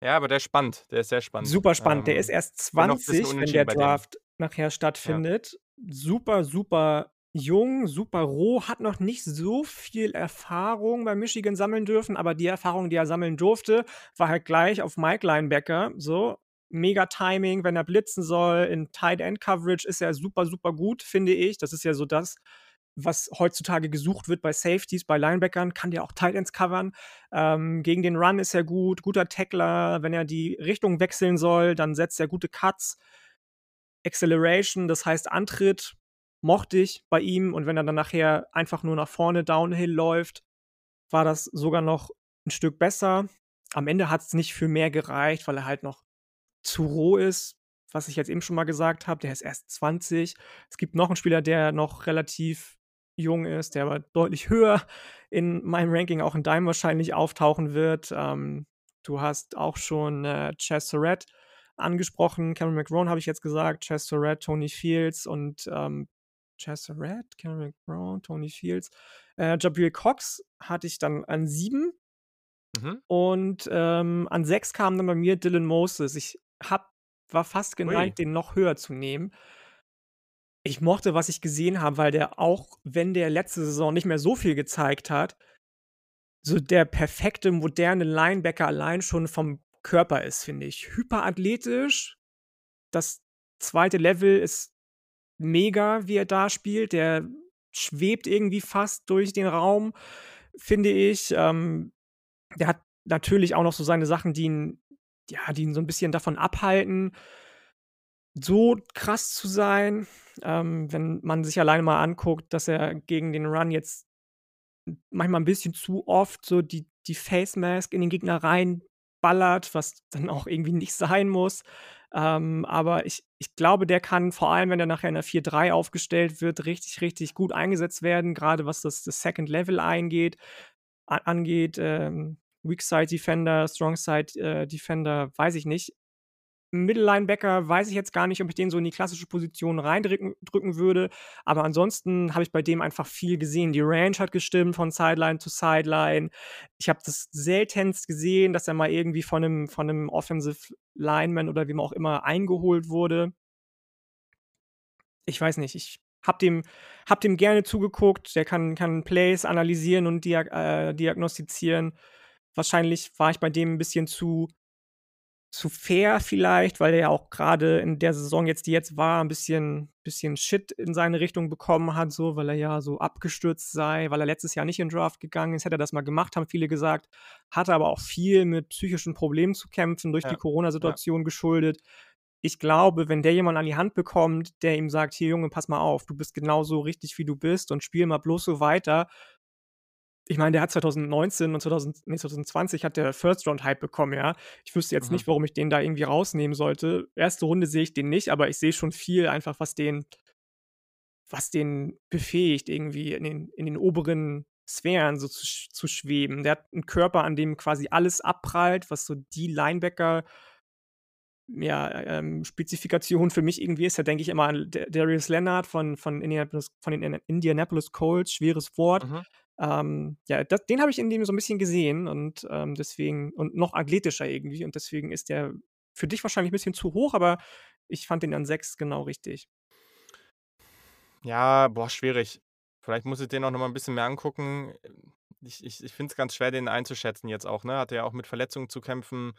Ja, aber der ist spannend. Der ist sehr spannend. Super spannend. Ähm, der ist erst 20, wenn der Draft nachher stattfindet. Ja. super, super jung, super roh, hat noch nicht so viel Erfahrung bei Michigan sammeln dürfen, aber die Erfahrung, die er sammeln durfte, war halt gleich auf Mike Linebacker, so. Mega Timing, wenn er blitzen soll, in Tight End Coverage ist er super, super gut, finde ich. Das ist ja so das, was heutzutage gesucht wird bei Safeties, bei Linebackern, kann der auch Tight Ends covern. Ähm, gegen den Run ist er gut, guter Tackler. Wenn er die Richtung wechseln soll, dann setzt er gute Cuts. Acceleration, das heißt Antritt, mochte ich bei ihm. Und wenn er dann nachher einfach nur nach vorne Downhill läuft, war das sogar noch ein Stück besser. Am Ende hat es nicht für mehr gereicht, weil er halt noch zu roh ist, was ich jetzt eben schon mal gesagt habe. Der ist erst 20. Es gibt noch einen Spieler, der noch relativ jung ist, der aber deutlich höher in meinem Ranking, auch in deinem wahrscheinlich auftauchen wird. Ähm, du hast auch schon äh, Chess Surratt angesprochen. Cameron McGrone habe ich jetzt gesagt. Chess Surratt, Tony Fields und ähm, Chess Surratt, Cameron McGrone, Tony Fields. Äh, Jabril Cox hatte ich dann an sieben. Mhm. Und ähm, an sechs kam dann bei mir Dylan Moses. Ich hab, war fast geneigt, Ui. den noch höher zu nehmen ich mochte, was ich gesehen habe, weil der auch, wenn der letzte Saison nicht mehr so viel gezeigt hat, so der perfekte moderne Linebacker allein schon vom Körper ist, finde ich. Hyperathletisch. Das zweite Level ist mega, wie er da spielt. Der schwebt irgendwie fast durch den Raum, finde ich. Ähm, der hat natürlich auch noch so seine Sachen, die ihn, ja, die ihn so ein bisschen davon abhalten, so krass zu sein. Ähm, wenn man sich alleine mal anguckt, dass er gegen den Run jetzt manchmal ein bisschen zu oft so die, die Face Mask in den Gegner reinballert, was dann auch irgendwie nicht sein muss. Ähm, aber ich, ich glaube, der kann vor allem, wenn er nachher in der 4-3 aufgestellt wird, richtig, richtig gut eingesetzt werden, gerade was das, das Second Level eingeht, angeht. Ähm, Weak Side Defender, Strong Side äh, Defender, weiß ich nicht. Mittellinebacker weiß ich jetzt gar nicht, ob ich den so in die klassische Position reindrücken drücken würde. Aber ansonsten habe ich bei dem einfach viel gesehen. Die Range hat gestimmt von Sideline zu Sideline. Ich habe das seltenst gesehen, dass er mal irgendwie von einem, von einem Offensive Lineman oder wie man auch immer eingeholt wurde. Ich weiß nicht, ich habe dem, hab dem gerne zugeguckt. Der kann, kann Plays analysieren und diag äh, diagnostizieren. Wahrscheinlich war ich bei dem ein bisschen zu zu fair vielleicht, weil er ja auch gerade in der Saison jetzt, die jetzt war, ein bisschen, bisschen Shit in seine Richtung bekommen hat, so, weil er ja so abgestürzt sei, weil er letztes Jahr nicht in Draft gegangen ist, hätte er das mal gemacht, haben viele gesagt, hatte aber auch viel mit psychischen Problemen zu kämpfen, durch ja. die Corona-Situation ja. geschuldet. Ich glaube, wenn der jemand an die Hand bekommt, der ihm sagt, hier Junge, pass mal auf, du bist genauso richtig, wie du bist und spiel mal bloß so weiter, ich meine, der hat 2019 und 2000, nee, 2020 hat der First Round Hype bekommen, ja. Ich wüsste jetzt mhm. nicht, warum ich den da irgendwie rausnehmen sollte. Erste Runde sehe ich den nicht, aber ich sehe schon viel einfach, was den, was den befähigt, irgendwie in den, in den oberen Sphären so zu, zu schweben. Der hat einen Körper, an dem quasi alles abprallt, was so die Linebacker ja, ähm, Spezifikation für mich irgendwie ist, da denke ich immer an Darius Leonard von, von, Indianapolis, von den Indianapolis Colts, schweres Wort. Mhm. Ähm, ja, das, den habe ich in dem so ein bisschen gesehen und ähm, deswegen, und noch athletischer irgendwie und deswegen ist der für dich wahrscheinlich ein bisschen zu hoch, aber ich fand den an 6 genau richtig. Ja, boah, schwierig. Vielleicht muss ich den auch noch mal ein bisschen mehr angucken. Ich, ich, ich finde es ganz schwer, den einzuschätzen jetzt auch, ne? Hat er ja auch mit Verletzungen zu kämpfen.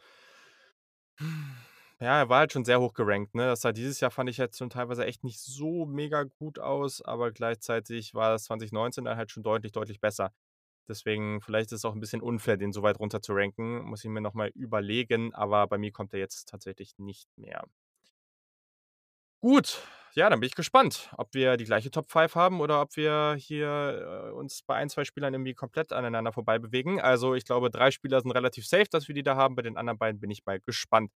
Ja, er war halt schon sehr hoch gerankt, ne? Das sah dieses Jahr fand ich jetzt schon teilweise echt nicht so mega gut aus, aber gleichzeitig war das 2019 dann halt schon deutlich, deutlich besser. Deswegen, vielleicht ist es auch ein bisschen unfair, den so weit runter zu ranken. Muss ich mir nochmal überlegen, aber bei mir kommt er jetzt tatsächlich nicht mehr. Gut, ja, dann bin ich gespannt, ob wir die gleiche Top 5 haben oder ob wir hier äh, uns bei ein, zwei Spielern irgendwie komplett aneinander vorbei bewegen. Also ich glaube, drei Spieler sind relativ safe, dass wir die da haben. Bei den anderen beiden bin ich mal gespannt.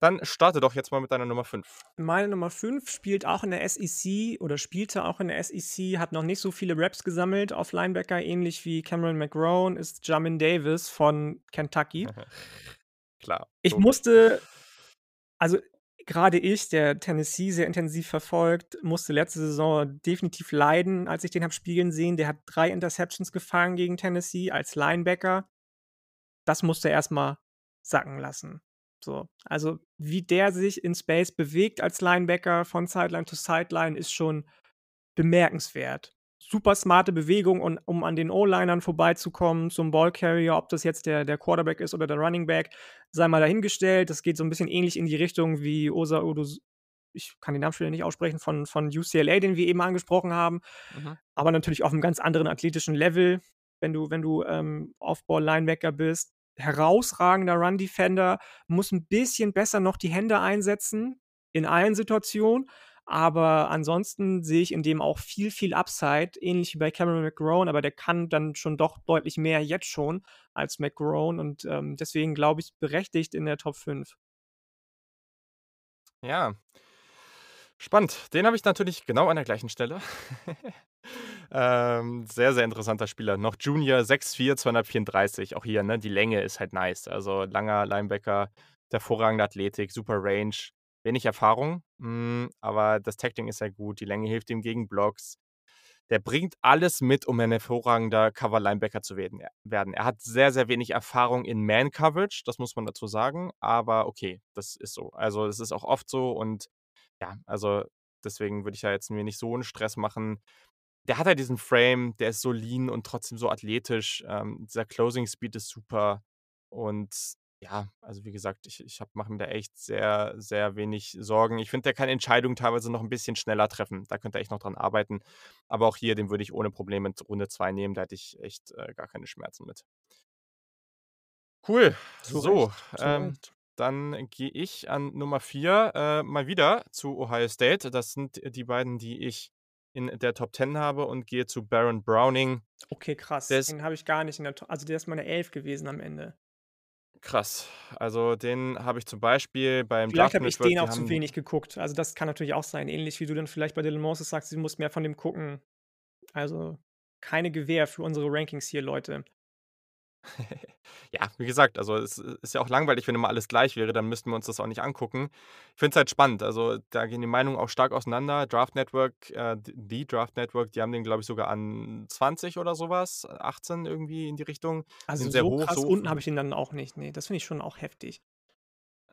Dann starte doch jetzt mal mit deiner Nummer 5. Meine Nummer 5 spielt auch in der SEC oder spielte auch in der SEC, hat noch nicht so viele Raps gesammelt auf Linebacker, ähnlich wie Cameron McGrone, ist Jamin Davis von Kentucky. [LAUGHS] Klar. Ich logisch. musste, also gerade ich, der Tennessee sehr intensiv verfolgt, musste letzte Saison definitiv leiden, als ich den habe spielen sehen. Der hat drei Interceptions gefangen gegen Tennessee als Linebacker. Das musste er erstmal sacken lassen. So, also wie der sich in Space bewegt als Linebacker von Sideline to Sideline ist schon bemerkenswert. Super smarte Bewegung und um an den O-Linern vorbeizukommen zum Ballcarrier, ob das jetzt der der Quarterback ist oder der Running Back, sei mal dahingestellt. Das geht so 'n bisschen ähnlich in die Richtung wie Osa Odos ich kann den Namen schon nicht aussprechen, von von UCLA, den wir eben angesprochen haben, Mhm. aber natürlich auf 'nem ganz anderen athletischen Level, wenn du wenn du, ähm, Off-Ball-Linebacker bist. Herausragender Run-Defender, muss 'n bisschen besser noch die Hände einsetzen in allen Situationen, aber ansonsten sehe ich in dem auch viel, viel Upside, ähnlich wie bei Cameron McGrone, aber der kann dann schon doch deutlich mehr jetzt schon als McGrone und, ähm, deswegen glaube ich, berechtigt in der Top 5. Ja. Spannend. Den habe ich natürlich genau an der gleichen Stelle. [LAUGHS] Ähm, sehr, sehr interessanter Spieler. Noch Junior, 6'4", 234. Auch hier, ne, die Länge ist halt nice. Also, langer Linebacker, hervorragende Athletik, super Range, wenig Erfahrung, hm, aber das Tackling ist sehr gut. Die Länge hilft ihm gegen Blocks. Der bringt alles mit, um ein hervorragender Cover-Linebacker zu werden. Er hat sehr, sehr wenig Erfahrung in Man-Coverage, das muss man dazu sagen, aber okay, das ist so. Also, es ist auch oft so und ja, also, deswegen würde ich da jetzt mir nicht so 'n Stress machen. Der hat halt diesen Frame, der ist so lean und trotzdem so athletisch. Ähm, dieser Closing Speed ist super und ja, also, wie gesagt, ich ich habe mache mir da echt sehr, sehr wenig Sorgen. Ich finde, der kann Entscheidungen teilweise noch 'n bisschen schneller treffen. Da könnte er echt noch dran arbeiten. Aber auch hier, den würde ich ohne Probleme in Runde 2 nehmen. Da hätte ich echt, äh, gar keine Schmerzen mit. Cool. So, zu ähm, dann gehe ich an Nummer 4, äh, mal wieder zu Ohio State. Das sind die beiden, die ich in der Top 10 habe und gehe zu Baron Browning. Okay, krass. Der ist Den habe ich gar nicht in der To also, der ist meine 11 gewesen am Ende. Krass. Also, den habe ich zum Beispiel beim Vielleicht habe ich den auch zu wenig geguckt. Also, das kann natürlich auch sein. Ähnlich wie du dann vielleicht bei Dylan Moses sagst, du musst mehr von dem gucken. Also, keine Gewähr für unsere Rankings hier, Leute. Ja, wie gesagt, also, es ist ja auch langweilig, wenn immer alles gleich wäre, dann müssten wir uns das auch nicht angucken. Ich finde es halt spannend. Also, da gehen die Meinungen auch stark auseinander. Draft Network, äh, d The Draft Network, die haben den, glaube ich, sogar an 20 oder so was, 18 irgendwie in die Richtung. Also, Sind sehr so hoch, krass so unten habe ich ihn dann auch nicht. Ne, das finde ich schon auch heftig.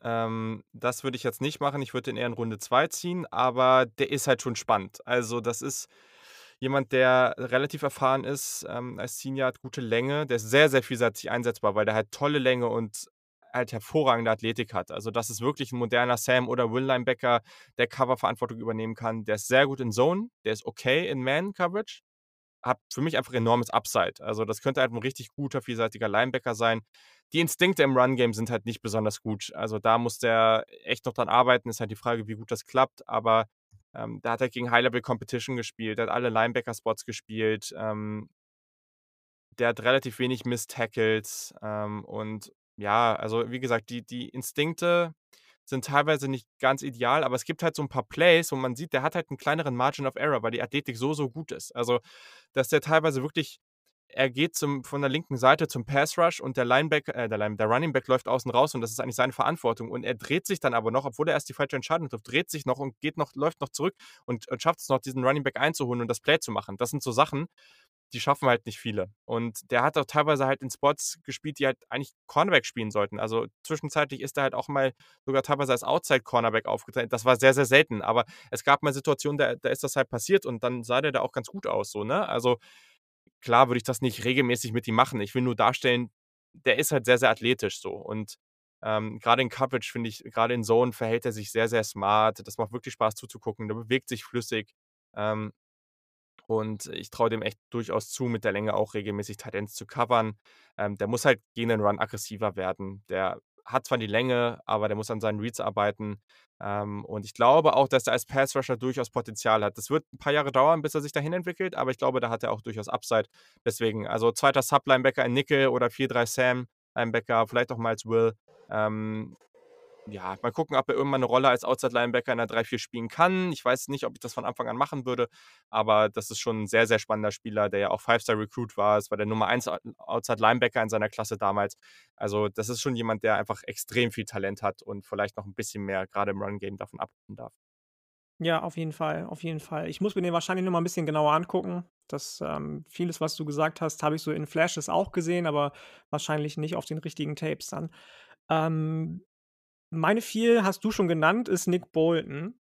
Ähm, das würde ich jetzt nicht machen. Ich würde den eher in Runde 2 ziehen, aber der ist halt schon spannend. Also, das ist jemand, der relativ erfahren ist, ähm, als Senior, hat gute Länge. Der ist sehr, sehr vielseitig einsetzbar, weil der halt tolle Länge und halt hervorragende Athletik hat. Also, das ist wirklich 'n moderner Sam oder Will Linebacker, der Coververantwortung übernehmen kann. Der ist sehr gut in Zone, der ist okay in Man Coverage. Hat für mich einfach enormes Upside. Also, das könnte halt 'n richtig guter, vielseitiger Linebacker sein. Die Instinkte im Run-Game sind halt nicht besonders gut. Also, da muss der echt noch dran arbeiten. Ist halt die Frage, wie gut das klappt, aber, ähm, der hat halt gegen High Level Competition gespielt. Hat alle Linebacker-Spots gespielt. Ähm der hat relativ wenig Missed Tackles, ähm, und ja, also, wie gesagt, die die Instinkte sind teilweise nicht ganz ideal, aber es gibt halt so 'n paar Plays, wo man sieht, der hat halt 'n kleineren Margin of Error, weil die Athletik so, so gut ist. Also, dass der teilweise wirklich er geht zum von der linken Seite zum Pass Rush und der Lineback äh, der Line der Running Back läuft außen raus und das ist eigentlich seine Verantwortung und er dreht sich dann aber noch, obwohl er erst die falsche Entscheidung trifft, dreht sich noch und geht noch läuft noch zurück und und schafft es noch, diesen Running Back einzuholen und das Play zu machen. Das sind so Sachen, die schaffen halt nicht viele. Und der hat auch teilweise halt in Spots gespielt, die halt eigentlich Cornerback spielen sollten. Also, zwischenzeitlich ist er halt auch mal sogar teilweise als Outside Cornerback aufgetreten. Das war sehr, sehr selten, aber es gab mal Situationen, da da ist das halt passiert und dann sah der da auch ganz gut aus so, ne? Also, klar würde ich das nicht regelmäßig mit ihm machen. Ich will nur darstellen, der ist halt sehr, sehr athletisch so und, ähm, grade in Coverage finde ich grade in Zone verhält er sich sehr, sehr smart. Das macht wirklich Spaß zuzugucken. Der bewegt sich flüssig, ähm, und ich traue dem echt durchaus zu, mit der Länge auch regelmäßig Tight Ends zu covern. Ähm, der muss halt gegen den Run aggressiver werden. Der hat zwar die Länge, aber der muss an seinen Reads arbeiten. Ähm, und ich glaube auch, dass er als Pass Rusher durchaus Potenzial hat. Das wird 'n paar Jahre dauern, bis er sich dahin entwickelt, aber ich glaube, da hat er auch durchaus Upside. Deswegen, also, 2. Sub-Linebacker in Nickel oder 4-3 Sam Linebacker, vielleicht auch mal als Will. Ähm, ja, mal gucken, ob er irgendwann 'ne Rolle als Outside Linebacker in der 3-4 spielen kann. Ich weiß nicht, ob ich das von Anfang an machen würde, aber das ist schon 'n sehr, sehr spannender Spieler, der ja auch Five-Star Recruit war. Es war der Nummer 1 Out Outside Linebacker in seiner Klasse damals. Also, das ist schon jemand, der einfach extrem viel Talent hat und vielleicht noch 'n bisschen mehr grade im Run-Game davon abgucken darf. Ja, auf jeden Fall, auf jeden Fall. Ich muss mir den wahrscheinlich noch mal 'n bisschen genauer angucken. Das, ähm vieles, was du gesagt hast, habe ich so in Flashes auch gesehen, aber wahrscheinlich nicht auf den richtigen Tapes dann. Ähm Meine 4 hast du schon genannt, ist Nick Bolton.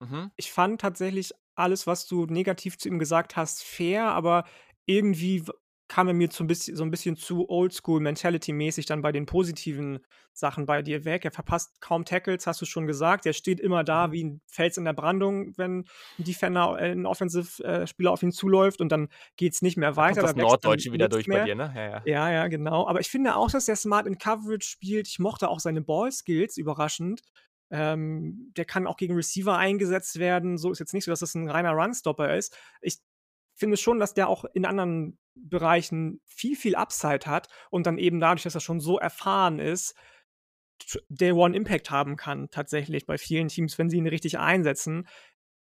Mhm. Ich fand tatsächlich alles, was du negativ zu ihm gesagt hast, fair, aber irgendwie kam er mir zu 'n bisschen so 'n bisschen zu oldschool mentality-mäßig dann bei den positiven Sachen bei dir weg. Er verpasst kaum Tackles, hast du schon gesagt. Er steht immer da Mhm. wie 'n Fels in der Brandung, wenn 'n Defender äh, 'n Offensive äh, Spieler auf ihn zuläuft und dann geht's nicht mehr Da weiter, das da dann Norddeutsche wieder durch bei mehr. dir, ne? Ja, ja. Ja, ja, genau. Aber ich finde auch, dass der smart in Coverage spielt. Ich mochte auch seine Ball-Skills überraschend. Ähm, der kann auch gegen Receiver eingesetzt werden. So ist jetzt nicht so, dass das 'n reiner Runstopper ist. Ich finde schon, dass der auch in anderen Bereichen viel, viel Upside hat und dann eben dadurch, dass er schon so erfahren ist, Day One Impact haben kann tatsächlich bei vielen Teams, wenn sie ihn richtig einsetzen.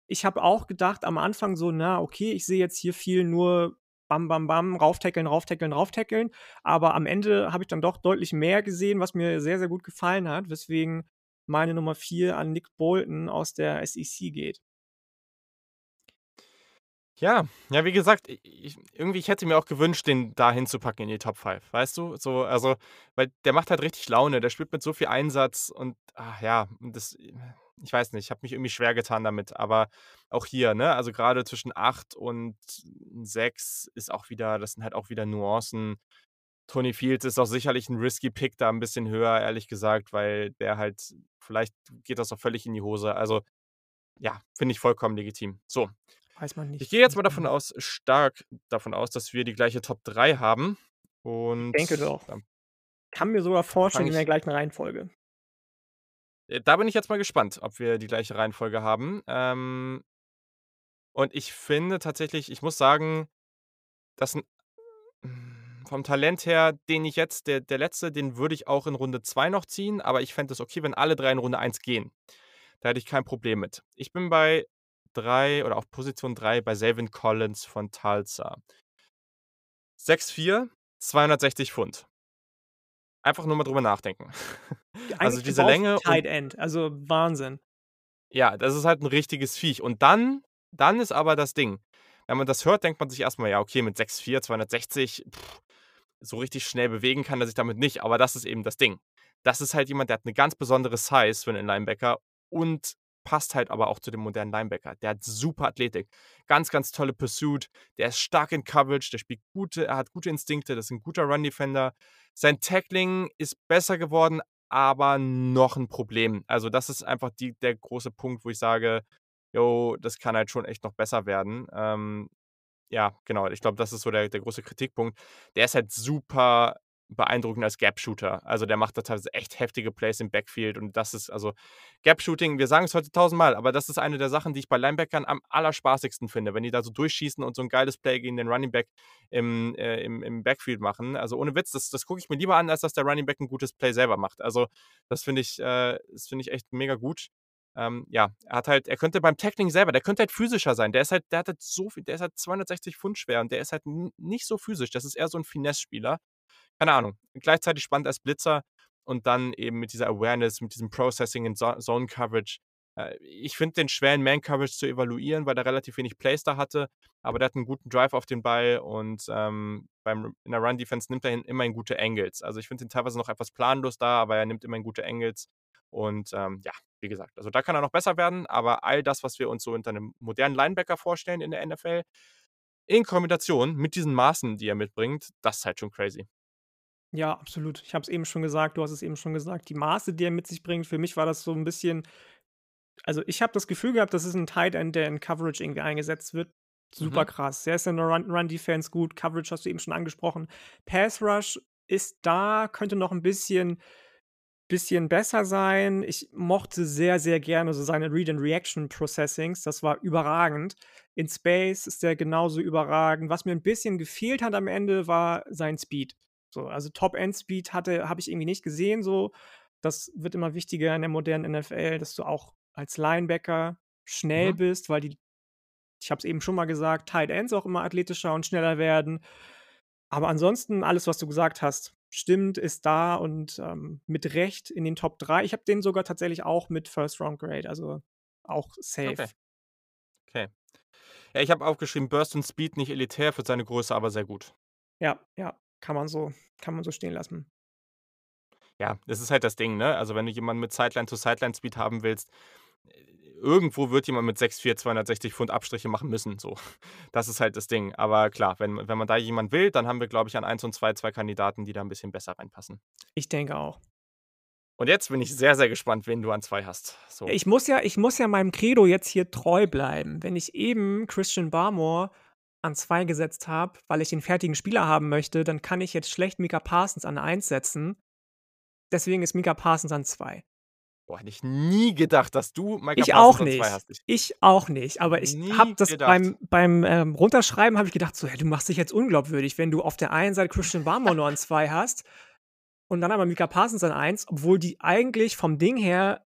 Ich habe auch gedacht am Anfang so: „Na, okay, ich sehe jetzt hier viel nur bam, bam, bam, rauftackeln, rauftackeln, rauftackeln.“ Aber am Ende habe ich dann doch deutlich mehr gesehen, was mir sehr, sehr gut gefallen hat, weswegen meine Nummer 4 an Nick Bolton aus der SEC geht. Ja, ja, wie gesagt, ich irgendwie ich hätte mir auch gewünscht, den da hinzupacken in die Top 5, weißt du? So, also, weil der macht halt richtig Laune, der spielt mit so viel Einsatz und, ah, ja, das ich weiß nicht, ich habe mich irgendwie schwer getan damit, aber auch hier, ne, also grade zwischen 8 und 6 ist auch wieder das sind halt auch wieder Nuancen. Tony Fields ist auch sicherlich 'n risky Pick da 'n bisschen höher, ehrlich gesagt, weil der halt vielleicht geht das auch völlig in die Hose. Also, ja, finde ich vollkommen legitim. So. Weiß man Ich nicht. gehe jetzt mal davon nicht. aus stark davon aus, dass wir die gleiche Top 3 haben Ich und denke doch. Kann mir sogar vorstellen in der ich gleichen Reihenfolge. Äh, da bin ich jetzt mal gespannt, ob wir die gleiche Reihenfolge haben. Ähm und ich finde tatsächlich ich muss sagen, dass hm, vom Talent her, den ich jetzt der der Letzte, den würde ich auch in Runde 2 noch ziehen, aber ich fände es okay, wenn alle 3 in Runde 1 gehen. Da hätte ich kein Problem mit. Ich bin bei 3 oder auf Position 3 bei Zaven Collins von Tulsa. 6'4", 260 Pfund. Einfach nur mal drüber nachdenken. [LAUGHS] Also, Eigentlich diese gebaut für Länge Tight End, also Wahnsinn. Ja, das ist halt 'n richtiges Viech. Und dann dann ist aber das Ding, wenn man das hört, denkt man sich erst mal: „Ja, okay, mit 6'4", 260, so richtig schnell bewegen kann er sich damit nicht.“ Aber das ist eben das Ding. Das ist halt jemand, der hat 'ne ganz besondere Size für 'nen Linebacker und passt halt aber auch zu dem modernen Linebacker. Der hat super Athletik, ganz, ganz tolle Pursuit, der ist stark in Coverage, der spielt gute er hat gute Instinkte, das ist 'n guter Run Defender. Sein Tackling ist besser geworden, aber noch 'n Problem. Also, das ist einfach die der große Punkt, wo ich sage: „Jo, das kann halt schon echt noch besser werden.“ Ähm, ja, genau, ich glaube, das ist so der der große Kritikpunkt. Der ist halt super beeindruckend als Gap Shooter. Also, der macht da teilweise echt heftige Plays im Backfield und das ist also Gap Shooting, wir sagen es heute tausendmal, aber das ist eine der Sachen, die ich bei Linebackern am allerspaßigsten finde, wenn die da so durchschießen und so 'n geiles Play gegen den Running Back im äh, im im Backfield machen. Also, ohne Witz, das das gucke ich mir lieber an, als dass der Running Back 'n gutes Play selber macht. Also, das finde ich äh, das ich echt mega gut. Ähm, ja, er hat halt er könnte beim Tackling selber der könnte halt physischer sein. Der ist halt der hat halt so viel der ist halt 260 Pfund schwer und der ist halt nicht so physisch. Das ist eher so 'n Finesse-Spieler. Keine Ahnung. Gleichzeitig spannend als Blitzer und dann eben mit dieser Awareness, mit diesem Processing in Zo Zone Coverage. Äh, ich finde den schwer in Man Coverage zu evaluieren, weil der relativ wenig Plays da hatte, aber der hat 'n guten Drive auf den Ball und, ähm, beim in der Run Defense nimmt er hin immerhin gute Angles. Also, ich finde ihn teilweise noch etwas planlos da, aber er nimmt immerhin gute Angles und, ähm, ja, wie gesagt, also, da kann er noch besser werden, aber all das, was wir uns so unter 'nem modernen Linebacker vorstellen in der NFL, in Kombination mit diesen Maßen, die er mitbringt, das ist halt schon crazy. Ja, absolut. Ich habe es eben schon gesagt, du hast es eben schon gesagt, die Maße, die er mit sich bringt, für mich war das so 'n bisschen also, ich habe das Gefühl gehabt, das ist 'n Tight End, der in Coverage irgendwie eingesetzt wird. Super Mhm. krass. Der ist in der Run Run Defense gut, Coverage hast du eben schon angesprochen. Pass Rush ist da, könnte noch 'n bisschen bisschen besser sein. Ich mochte sehr, sehr gerne so seine Read and Reaction Processings, das war überragend. In Space ist der genauso überragend. Was mir 'n bisschen gefehlt hat am Ende, war sein Speed. So, also, Top-End-Speed hatte habe ich irgendwie nicht gesehen so. Das wird immer wichtiger in der modernen NFL, dass du auch als Linebacker schnell Mhm. bist, weil die ich habe es eben schon mal gesagt, Tight Ends auch immer athletischer und schneller werden. Aber ansonsten alles, was du gesagt hast, stimmt, ist da und, ähm, mit Recht in den Top 3. Ich habe den sogar tatsächlich auch mit First Round Grade, also, auch Okay. safe. Okay. Ja, ich habe aufgeschrieben, Burst und Speed nicht elitär, für seine Größe aber sehr gut. Ja, ja, kann man so kann man so stehen lassen. Ja, das ist halt das Ding, ne? Also, wenn du jemanden mit Sideline-to-Sideline-Speed haben willst, äh, irgendwo wird jemand mit 6'4", 260 Pfund Abstriche machen müssen, so. [LAUGHS] Das ist halt das Ding. Aber klar, wenn wenn man da jemanden will, dann haben wir, glaube ich, an 1 und 2 2 Kandidaten, die da 'n bisschen besser reinpassen. Ich denke auch. Und jetzt bin ich sehr, sehr gespannt, wen du an 2 hast. So. Ich muss ja ich muss ja meinem Credo jetzt hier treu bleiben. Wenn ich eben Christian Barmore an 2 gesetzt habe, weil ich den fertigen Spieler haben möchte, dann kann ich jetzt schlecht Micah Parsons an 1 setzen. Deswegen ist Micah Parsons an 2. Boah, hätte ich nie gedacht, dass du Micah Ich Parsons auch an 2 nicht. hast. Ich Ich auch nicht. Aber ich habe das gedacht. beim beim, ähm, Runterschreiben habe ich gedacht so: „Hey, du machst dich jetzt unglaubwürdig, wenn du auf der einen Seite Christian Barmore nur an 2 hast und dann aber Micah Parsons an 1, obwohl die eigentlich vom Ding her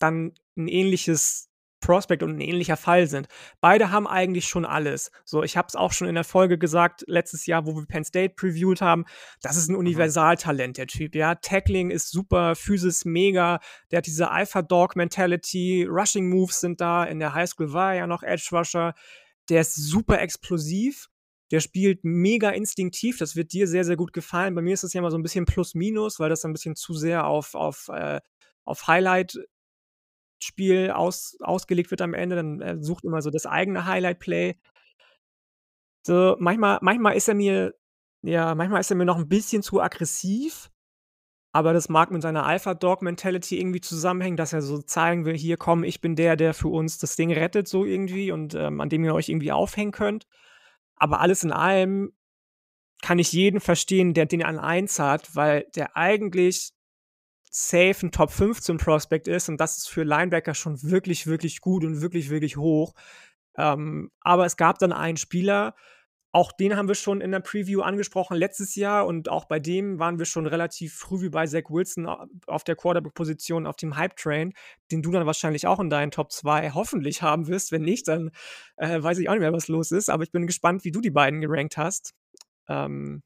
dann 'n ähnliches Prospect und 'n ähnlicher Fall sind. Beide haben eigentlich schon alles. So, ich habe es auch schon in der Folge gesagt, letztes Jahr, wo wir Penn State previewed haben, das ist 'n Mhm. Universaltalent, der Typ, ja. Tackling ist super, Physis mega, der hat diese Alpha-Dog-Mentality, Rushing Moves sind da. In der Highschool war er ja noch Edge Rusher. Der ist super explosiv. Der spielt mega instinktiv. Das wird dir sehr, sehr gut gefallen. Bei mir ist das ja immer so 'n bisschen plus minus, weil das dann 'n bisschen zu sehr auf auf, äh auf Highlight Spiel aus ausgelegt wird am Ende. Dann er sucht immer so das eigene Highlight-Play. So, manchmal manchmal ist er mir ja, manchmal ist er mir noch 'n bisschen zu aggressiv. Aber das mag mit seiner Alpha-Dog-Mentality irgendwie zusammenhängen, dass er so zeigen will: „Hier, komm, ich bin der, der für uns das Ding rettet“, so irgendwie und, ähm, an dem ihr euch irgendwie aufhängen könnt. Aber alles in allem kann ich jeden verstehen, der den an 1 hat, weil der eigentlich safe 'n Top 15 Prospect ist und das ist für Linebacker schon wirklich, wirklich gut und wirklich, wirklich hoch. Ähm, aber es gab dann einen Spieler, auch den haben wir schon in der Preview angesprochen letztes Jahr und auch bei dem waren wir schon relativ früh wie bei Zach Wilson auf der Quarterback-Position auf dem Hype-Train, den du dann wahrscheinlich auch in deinen Top 2 hoffentlich haben wirst. Wenn nicht, dann, äh, weiß ich auch nicht mehr, was los ist, aber ich bin gespannt, wie du die beiden gerankt hast. Ähm.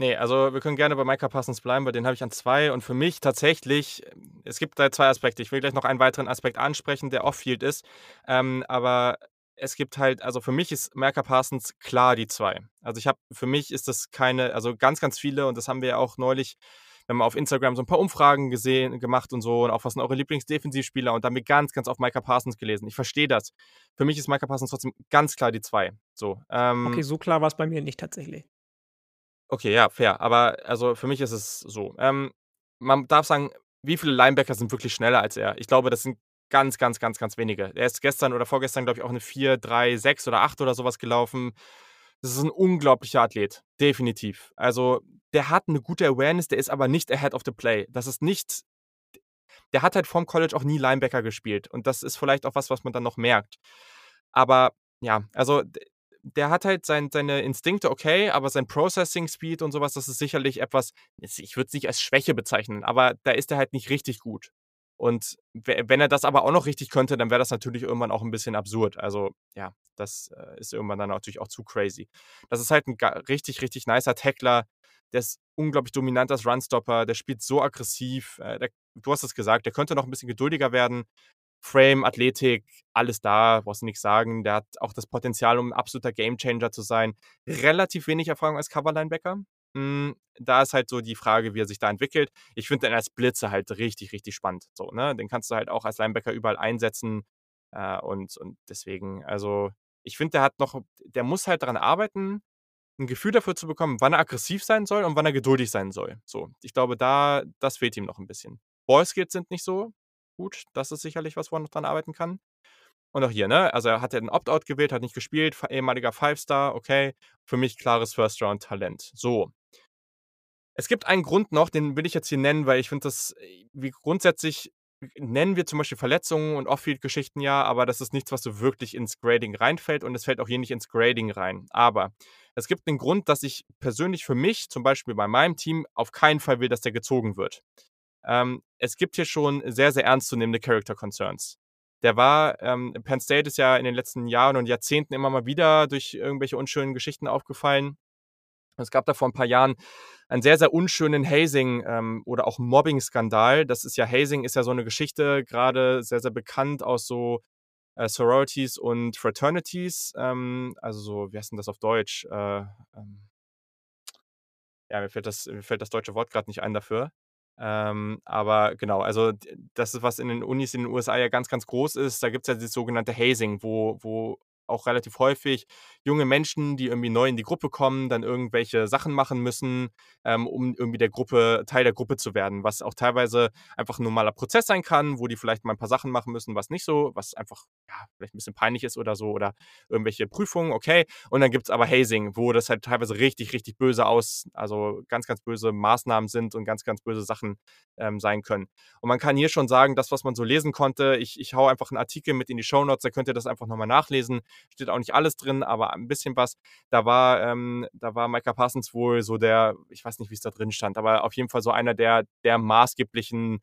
Ne, also, wir können gerne bei Micah Parsons bleiben, weil den habe ich an 2 und für mich tatsächlich es gibt da 2 Aspekte. Ich will gleich noch einen weiteren Aspekt ansprechen, der off-field ist. Ähm, aber es gibt halt also, für mich ist Micah Parsons klar die 2. Also, ich habe für mich ist das keine also, ganz, ganz viele und das haben wir ja auch neulich wir haben auf Instagram so 'n paar Umfragen gesehen gemacht und so und auch: „Was sind eure Lieblings-Defensivspieler?“ Und da haben wir ganz, ganz oft Micah Parsons gelesen. Ich verstehe das. Für mich ist Micah Parsons trotzdem ganz klar die 2. So, Okay, ähm so klar war's bei mir nicht tatsächlich. Okay, ja, fair. Aber also, für mich ist es so. Ähm, man darf sagen, wie viele Linebacker sind wirklich schneller als er? Ich glaube, das sind ganz, ganz, ganz, ganz wenige. Er ist gestern oder vorgestern, glaube ich, auch 'ne 4,3,6 oder 8 oder so was gelaufen. Das ist 'n unglaublicher Athlet, definitiv. Also, der hat 'ne gute Awareness, der ist aber nicht ahead of the play. Das ist nicht der hat halt vorm College auch nie Linebacker gespielt und das ist vielleicht auch was, was man dann noch merkt. Aber ja, also, der hat halt sein seine Instinkte, okay, aber sein Processing Speed und so was, das ist sicherlich etwas ich würde es nicht als Schwäche bezeichnen, aber da ist er halt nicht richtig gut. Und we wenn er das aber auch noch richtig könnte, dann wäre das natürlich irgendwann auch 'n bisschen absurd. Also, ja, das, äh, ist irgendwann dann natürlich auch zu crazy. Das ist halt 'n ga richtig, richtig nicer Tackler. Der ist unglaublich dominant als Runstopper, der spielt so aggressiv, äh, der du hast es gesagt, der könnte noch 'n bisschen geduldiger werden. Frame, Athletik, alles da, brauchst du nix sagen. Der hat auch das Potenzial, um 'n absoluter Gamechanger zu sein. Relativ wenig Erfahrung als Cover-Linebacker. Hm, da ist halt so die Frage, wie er sich da entwickelt. Ich finde den als Blitzer halt richtig, richtig spannend, so, ne? Den kannst du halt auch als Linebacker überall einsetzen, äh, und und deswegen also, ich finde, der hat noch der muss halt daran arbeiten, 'n Gefühl dafür zu bekommen, wann er aggressiv sein soll und wann er geduldig sein soll. So, ich glaube, da das fehlt ihm noch 'n bisschen. Ballskills sind nicht so gut. Das ist sicherlich was, wo er noch dran arbeiten kann. Und auch hier, ne? Also, er hat ja 'n Opt-out gewählt, hat nicht gespielt, ehemaliger Five-Star, okay. Für mich klares First-Round-Talent. So. Es gibt einen Grund noch, den will ich jetzt hier nennen, weil ich finde das wie grundsätzlich nennen wir zum Beispiel Verletzungen und Off-Field-Geschichten ja, aber das ist nichts, was so wirklich ins Grading reinfällt und es fällt auch hier nicht ins Grading rein. Aber es gibt 'nen Grund, dass ich persönlich für mich, zum Beispiel bei meinem Team, auf keinen Fall will, dass der gezogen wird. Ähm, es gibt hier schon sehr, sehr ernstzunehmende Character Concerns. Der war ähm, Penn State ist ja in den letzten Jahren und Jahrzehnten immer mal wieder durch irgendwelche unschönen Geschichten aufgefallen. Es gab da vor 'n paar Jahren einen sehr, sehr unschönen Hazing, ähm, oder auch Mobbing-Skandal. Das ist ja Hazing ist ja so 'ne Geschichte, grade sehr, sehr bekannt aus so, äh, Sororities und Fraternities. Ähm, also so wie heißt 'n das auf Deutsch? Äh, ähm ja, mir fällt das, mir fällt das deutsche Wort gerade nicht ein dafür. Ähm, aber genau, also das ist, was in den Unis in den USA ja ganz, ganz groß ist. Da gibt es ja das sogenannte Hazing, wo, wo auch relativ häufig junge Menschen, die irgendwie neu in die Gruppe kommen, dann irgendwelche Sachen machen müssen, ähm, um irgendwie der Gruppe, Teil der Gruppe zu werden, was auch teilweise einfach ein normaler Prozess sein kann, wo die vielleicht mal ein paar Sachen machen müssen, was nicht so, was einfach ja, vielleicht ein bisschen peinlich ist oder so, oder irgendwelche Prüfungen, okay. Und dann gibt es aber Hazing, wo das halt teilweise richtig, richtig böse aus, also ganz, ganz böse Maßnahmen sind und ganz, ganz böse Sachen ähm, sein können. Und man kann hier schon sagen, das, was man so lesen konnte, ich, ich hau einfach einen Artikel mit in die Show Notes, da könnt ihr das einfach nochmal nachlesen steht auch nicht alles drin, aber ein bisschen was. Da war, ähm, da war Micah Parsons wohl so der, ich weiß nicht, wie es da drin stand, aber auf jeden Fall so einer der, der maßgeblichen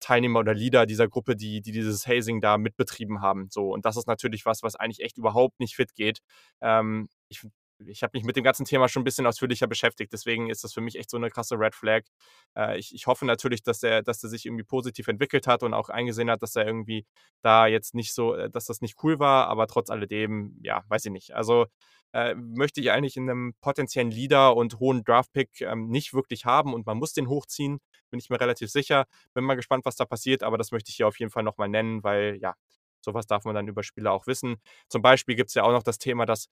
Teilnehmer oder Leader dieser Gruppe, die, die dieses Hazing da mitbetrieben haben. So, und das ist natürlich was, was eigentlich echt überhaupt nicht fit geht. Ähm, ich ich habe mich mit dem ganzen Thema schon ein bisschen ausführlicher beschäftigt, deswegen ist das für mich echt so eine krasse Red Flag. Äh, ich, ich hoffe natürlich, dass der, dass der sich irgendwie positiv entwickelt hat und auch eingesehen hat, dass er irgendwie da jetzt nicht so, äh, dass das nicht cool war, aber trotz alledem, ja, weiß ich nicht. Also äh, möchte ich eigentlich in einem potenziellen Leader und hohen Draftpick ähm, nicht wirklich haben und man muss den hochziehen, bin ich mir relativ sicher. Bin mal gespannt, was da passiert, aber das möchte ich hier auf jeden Fall nochmal nennen, weil ja, sowas darf man dann über Spieler auch wissen. Zum Beispiel gibt es ja auch noch das Thema, dass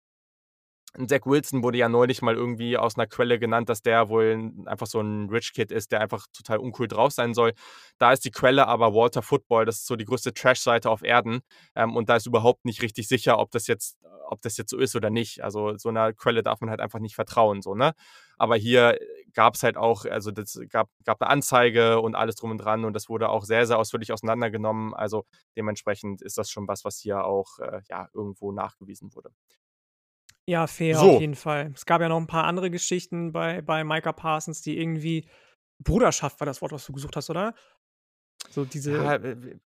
Zach Wilson wurde ja neulich mal irgendwie aus einer Quelle genannt, dass der wohl einfach so ein Rich Kid ist, der einfach total uncool drauf sein soll. Da ist die Quelle aber Walter Football, das ist so die größte Trash-Seite auf Erden. Ähm, und da ist überhaupt nicht richtig sicher, ob das jetzt, ob das jetzt so ist oder nicht. Also so einer Quelle darf man halt einfach nicht vertrauen, so, ne? Aber hier gab es halt auch, also das gab, gab eine Anzeige und alles drum und dran und das wurde auch sehr, sehr ausführlich auseinandergenommen. Also dementsprechend ist das schon was, was hier auch äh, ja, irgendwo nachgewiesen wurde. Ja, fair auf jeden Fall. Es gab ja noch ein paar andere Geschichten bei bei Micah Parsons, die irgendwie Bruderschaft war das Wort, was du gesucht hast, oder? So diese Ja, w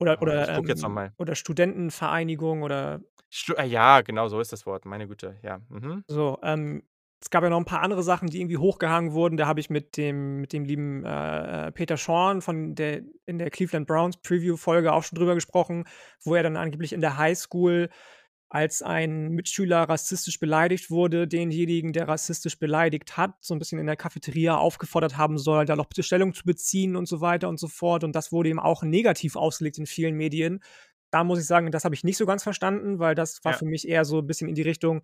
oder oder, ich gucke jetzt ähm oder Studentenvereinigung oder Stu äh, ja, genau so ist das Wort, meine Güte, ja. Mhm. so, ähm, es gab ja noch ein paar andere Sachen, die irgendwie hochgehangen wurden. Da habe ich mit dem mit dem lieben, äh, äh, Peter Schorn von der in der Cleveland Browns Preview-Folge auch schon drüber gesprochen, wo er dann angeblich in der Highschool als ein Mitschüler rassistisch beleidigt wurde, denjenigen, der rassistisch beleidigt hat, so ein bisschen in der Cafeteria aufgefordert haben soll, da doch bitte Stellung zu beziehen und so weiter und so fort. Und das wurde ihm auch negativ ausgelegt in vielen Medien. Da muss ich sagen, das habe ich nicht so ganz verstanden, weil das war Ja. für mich eher so ein bisschen in die Richtung,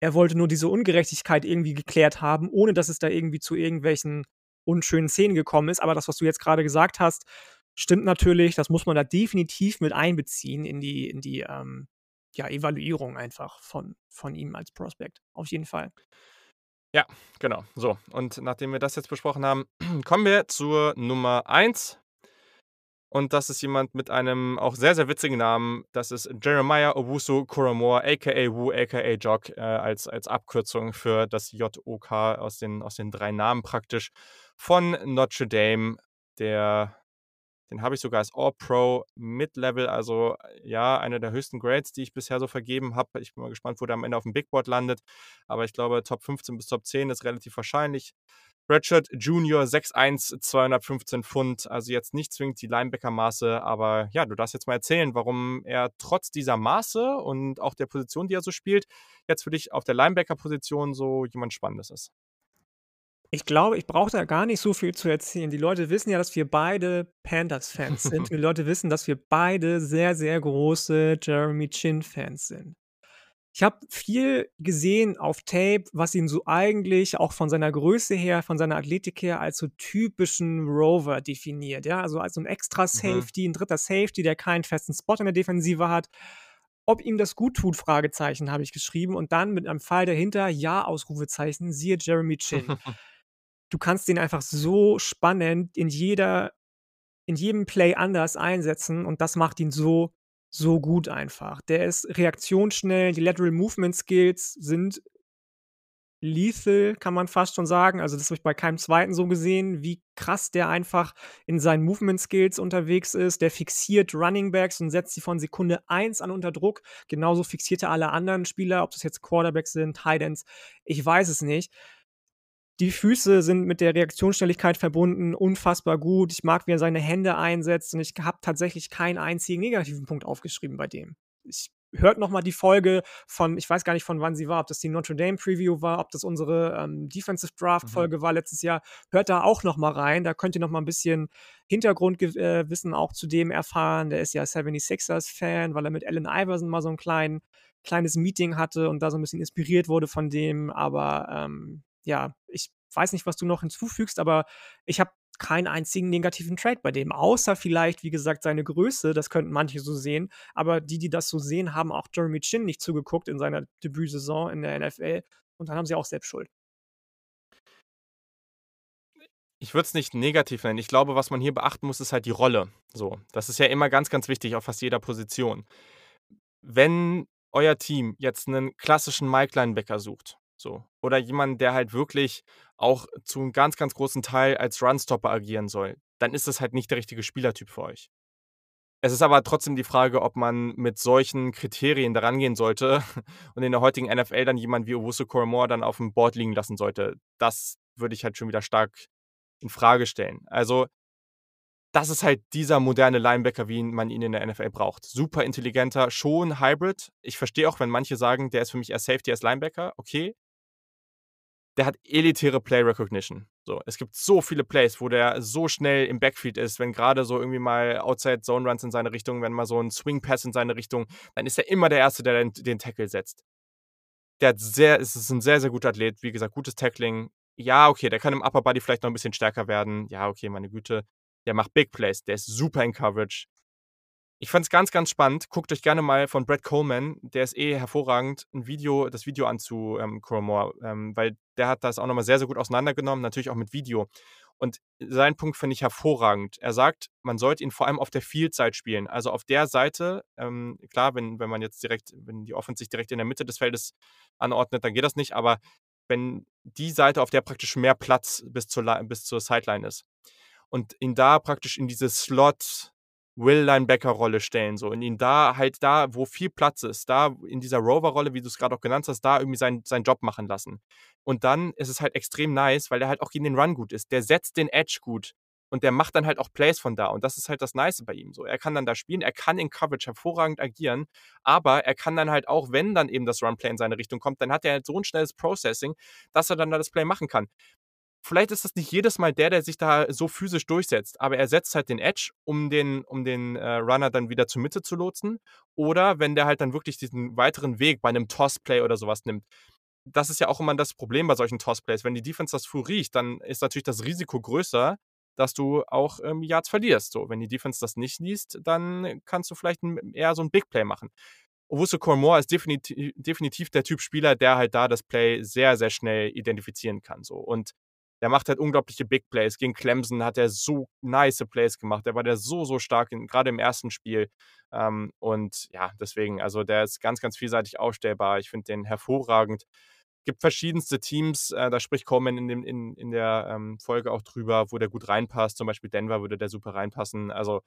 er wollte nur diese Ungerechtigkeit irgendwie geklärt haben, ohne dass es da irgendwie zu irgendwelchen unschönen Szenen gekommen ist. Aber das, was du jetzt gerade gesagt hast, stimmt natürlich. Das muss man da definitiv mit einbeziehen in die in die, ähm ja, Evaluierung einfach von von ihm als Prospect, auf jeden Fall. Ja, genau. So, und nachdem wir das jetzt besprochen haben, [CLEARS THROAT] kommen wir zur Nummer 1. Und das ist jemand mit einem auch sehr, sehr witzigen Namen. Das ist Jeremiah Owusu Koromor, aka Wu, aka Jock, äh, als, als Abkürzung für das JOK aus den, aus den drei Namen praktisch von Notre Dame, der den habe ich sogar als All-Pro Mid-Level, also ja, einer der höchsten Grades, die ich bisher so vergeben habe. Ich bin mal gespannt, wo der am Ende auf dem Big Board landet. Aber ich glaube, Top 15 bis Top 10 ist relativ wahrscheinlich. Redshirt Junior 6'1, 215 Pfund, also jetzt nicht zwingend die Linebacker-Maße, aber ja, du darfst jetzt mal erzählen, warum er trotz dieser Maße und auch der Position, die er so spielt, jetzt für dich auf der Linebacker-Position so jemand Spannendes ist. Ich glaube, ich brauche da gar nicht so viel zu erzählen. Die Leute wissen ja, dass wir beide Panthers-Fans sind. [LAUGHS] Die Leute wissen, dass wir beide sehr, sehr große Jeremy Chin-Fans sind. Ich habe viel gesehen auf Tape, was ihn so eigentlich auch von seiner Größe her, von seiner Athletik her als so typischen Rover definiert. Ja, also als so ein extra Mhm. Safety, ein dritter Safety, der keinen festen Spot in der Defensive hat. Ob ihm das gut tut, Fragezeichen, habe ich geschrieben. Und dann mit einem Pfeil dahinter, ja, Ausrufezeichen, siehe Jeremy Chin. [LAUGHS] Du kannst den einfach so spannend in jeder in jedem Play anders einsetzen und das macht ihn so, so gut einfach. Der ist reaktionsschnell, die Lateral Movement Skills sind lethal, kann man fast schon sagen. Also, das habe ich bei keinem zweiten so gesehen, wie krass der einfach in seinen Movement Skills unterwegs ist. Der fixiert Running Backs und setzt sie von Sekunde 1 an unter Druck. Genauso fixiert er alle anderen Spieler, ob das jetzt Quarterbacks sind, Tight Ends, ich weiß es nicht. Die Füße sind mit der Reaktionsschnelligkeit verbunden, unfassbar gut. Ich mag, wie er seine Hände einsetzt und ich habe tatsächlich keinen einzigen negativen Punkt aufgeschrieben bei dem. Ich hört noch mal die Folge von, ich weiß gar nicht von wann sie war, ob das die Notre Dame Preview war, ob das unsere ähm, Defensive Draft mhm. Folge mhm. war letztes Jahr. Hört da auch noch mal rein. Da könnt ihr noch mal ein bisschen Hintergrundwissen äh, auch zu dem erfahren. Der ist ja 76ers Fan, weil er mit Allen Iverson mal so ein klein, kleines Meeting hatte und da so ein bisschen inspiriert wurde von dem. Aber ähm, ja, ich weiß nicht, was du noch hinzufügst, aber ich habe keinen einzigen negativen Trade bei dem, außer vielleicht, wie gesagt, seine Größe, das könnten manche so sehen, aber die, die das so sehen, haben auch Jeremy Chin nicht zugeguckt in seiner Debütsaison in der NFL und dann haben sie auch selbst Schuld. Ich würde es nicht negativ nennen. Ich glaube, was man hier beachten muss, ist halt die Rolle. So, das ist ja immer ganz, ganz wichtig auf fast jeder Position. Wenn euer Team jetzt einen klassischen Mike Linebacker sucht, so. Oder jemand, der halt wirklich auch zu einem ganz, ganz großen Teil als Runstopper agieren soll. Dann ist das halt nicht der richtige Spielertyp für euch. Es ist aber trotzdem die Frage, ob man mit solchen Kriterien daran gehen sollte [LAUGHS] und in der heutigen NFL dann jemand wie Owusu Koromor dann auf dem Board liegen lassen sollte. Das würde ich halt schon wieder stark in Frage stellen. Also, das ist halt dieser moderne Linebacker, wie man ihn in der NFL braucht. Super intelligenter, schon Hybrid. Ich verstehe auch, wenn manche sagen, der ist für mich eher Safety als Linebacker. Okay, der hat elitäre Play Recognition. So, es gibt so viele Plays, wo der so schnell im Backfield ist, wenn gerade so irgendwie mal Outside Zone Runs in seine Richtung, wenn mal so ein Swing Pass in seine Richtung, dann ist er immer der Erste, der den, den Tackle setzt. Der hat sehr, ist ein sehr, sehr guter Athlet, wie gesagt, gutes Tackling. Ja, okay, der kann im Upper Body vielleicht noch ein bisschen stärker werden. Ja, okay, meine Güte. Der macht Big Plays, der ist super in Coverage. Ich fand es ganz, ganz spannend. Guckt euch gerne mal von Brad Coleman, der ist eh hervorragend, ein Video, das Video an zu ähm, Cromore, ähm, weil der hat das auch nochmal sehr, sehr gut auseinandergenommen, natürlich auch mit Video. Und seinen Punkt finde ich hervorragend. Er sagt, man sollte ihn vor allem auf der Field-Side spielen. Also auf der Seite, ähm, klar, wenn, wenn man jetzt direkt, wenn die Offense sich direkt in der Mitte des Feldes anordnet, dann geht das nicht, aber wenn die Seite, auf der praktisch mehr Platz bis zur, bis zur Sideline ist und ihn da praktisch in diese Slot, Will-Linebacker-Rolle stellen so und ihn da halt da, wo viel Platz ist, da in dieser Rover-Rolle, wie du es gerade auch genannt hast, da irgendwie seinen, seinen Job machen lassen. Und dann ist es halt extrem nice, weil er halt auch gegen den Run gut ist. Der setzt den Edge gut und der macht dann halt auch Plays von da. Und das ist halt das Nice bei ihm. So, er kann dann da spielen, er kann in Coverage hervorragend agieren, aber er kann dann halt auch, wenn dann eben das Run-Play in seine Richtung kommt, dann hat er halt so ein schnelles Processing, dass er dann da das Play machen kann vielleicht ist das nicht jedes Mal der, der sich da so physisch durchsetzt, aber er setzt halt den Edge, um den, um den äh, Runner dann wieder zur Mitte zu lotsen. Oder wenn der halt dann wirklich diesen weiteren Weg bei einem Toss-Play oder sowas nimmt. Das ist ja auch immer das Problem bei solchen Toss-Plays. Wenn die Defense das früh riecht, dann ist natürlich das Risiko größer, dass du auch ähm, Yards verlierst. So, wenn die Defense das nicht liest, dann kannst du vielleicht eher so ein Big Play machen. Owusu Cormore ist definitiv, definitiv der Typ Spieler, der halt da das Play sehr, sehr schnell identifizieren kann. So. Und der macht halt unglaubliche Big Plays. Gegen Clemson hat er so nice Plays gemacht. Der war der so, so stark, gerade im ersten Spiel. Ähm, und ja, deswegen, also der ist ganz, ganz vielseitig aufstellbar. Ich finde den hervorragend. Gibt verschiedenste Teams, äh, da spricht Coleman in, dem, in, in der ähm, Folge auch drüber, wo der gut reinpasst. Zum Beispiel Denver würde der super reinpassen. Also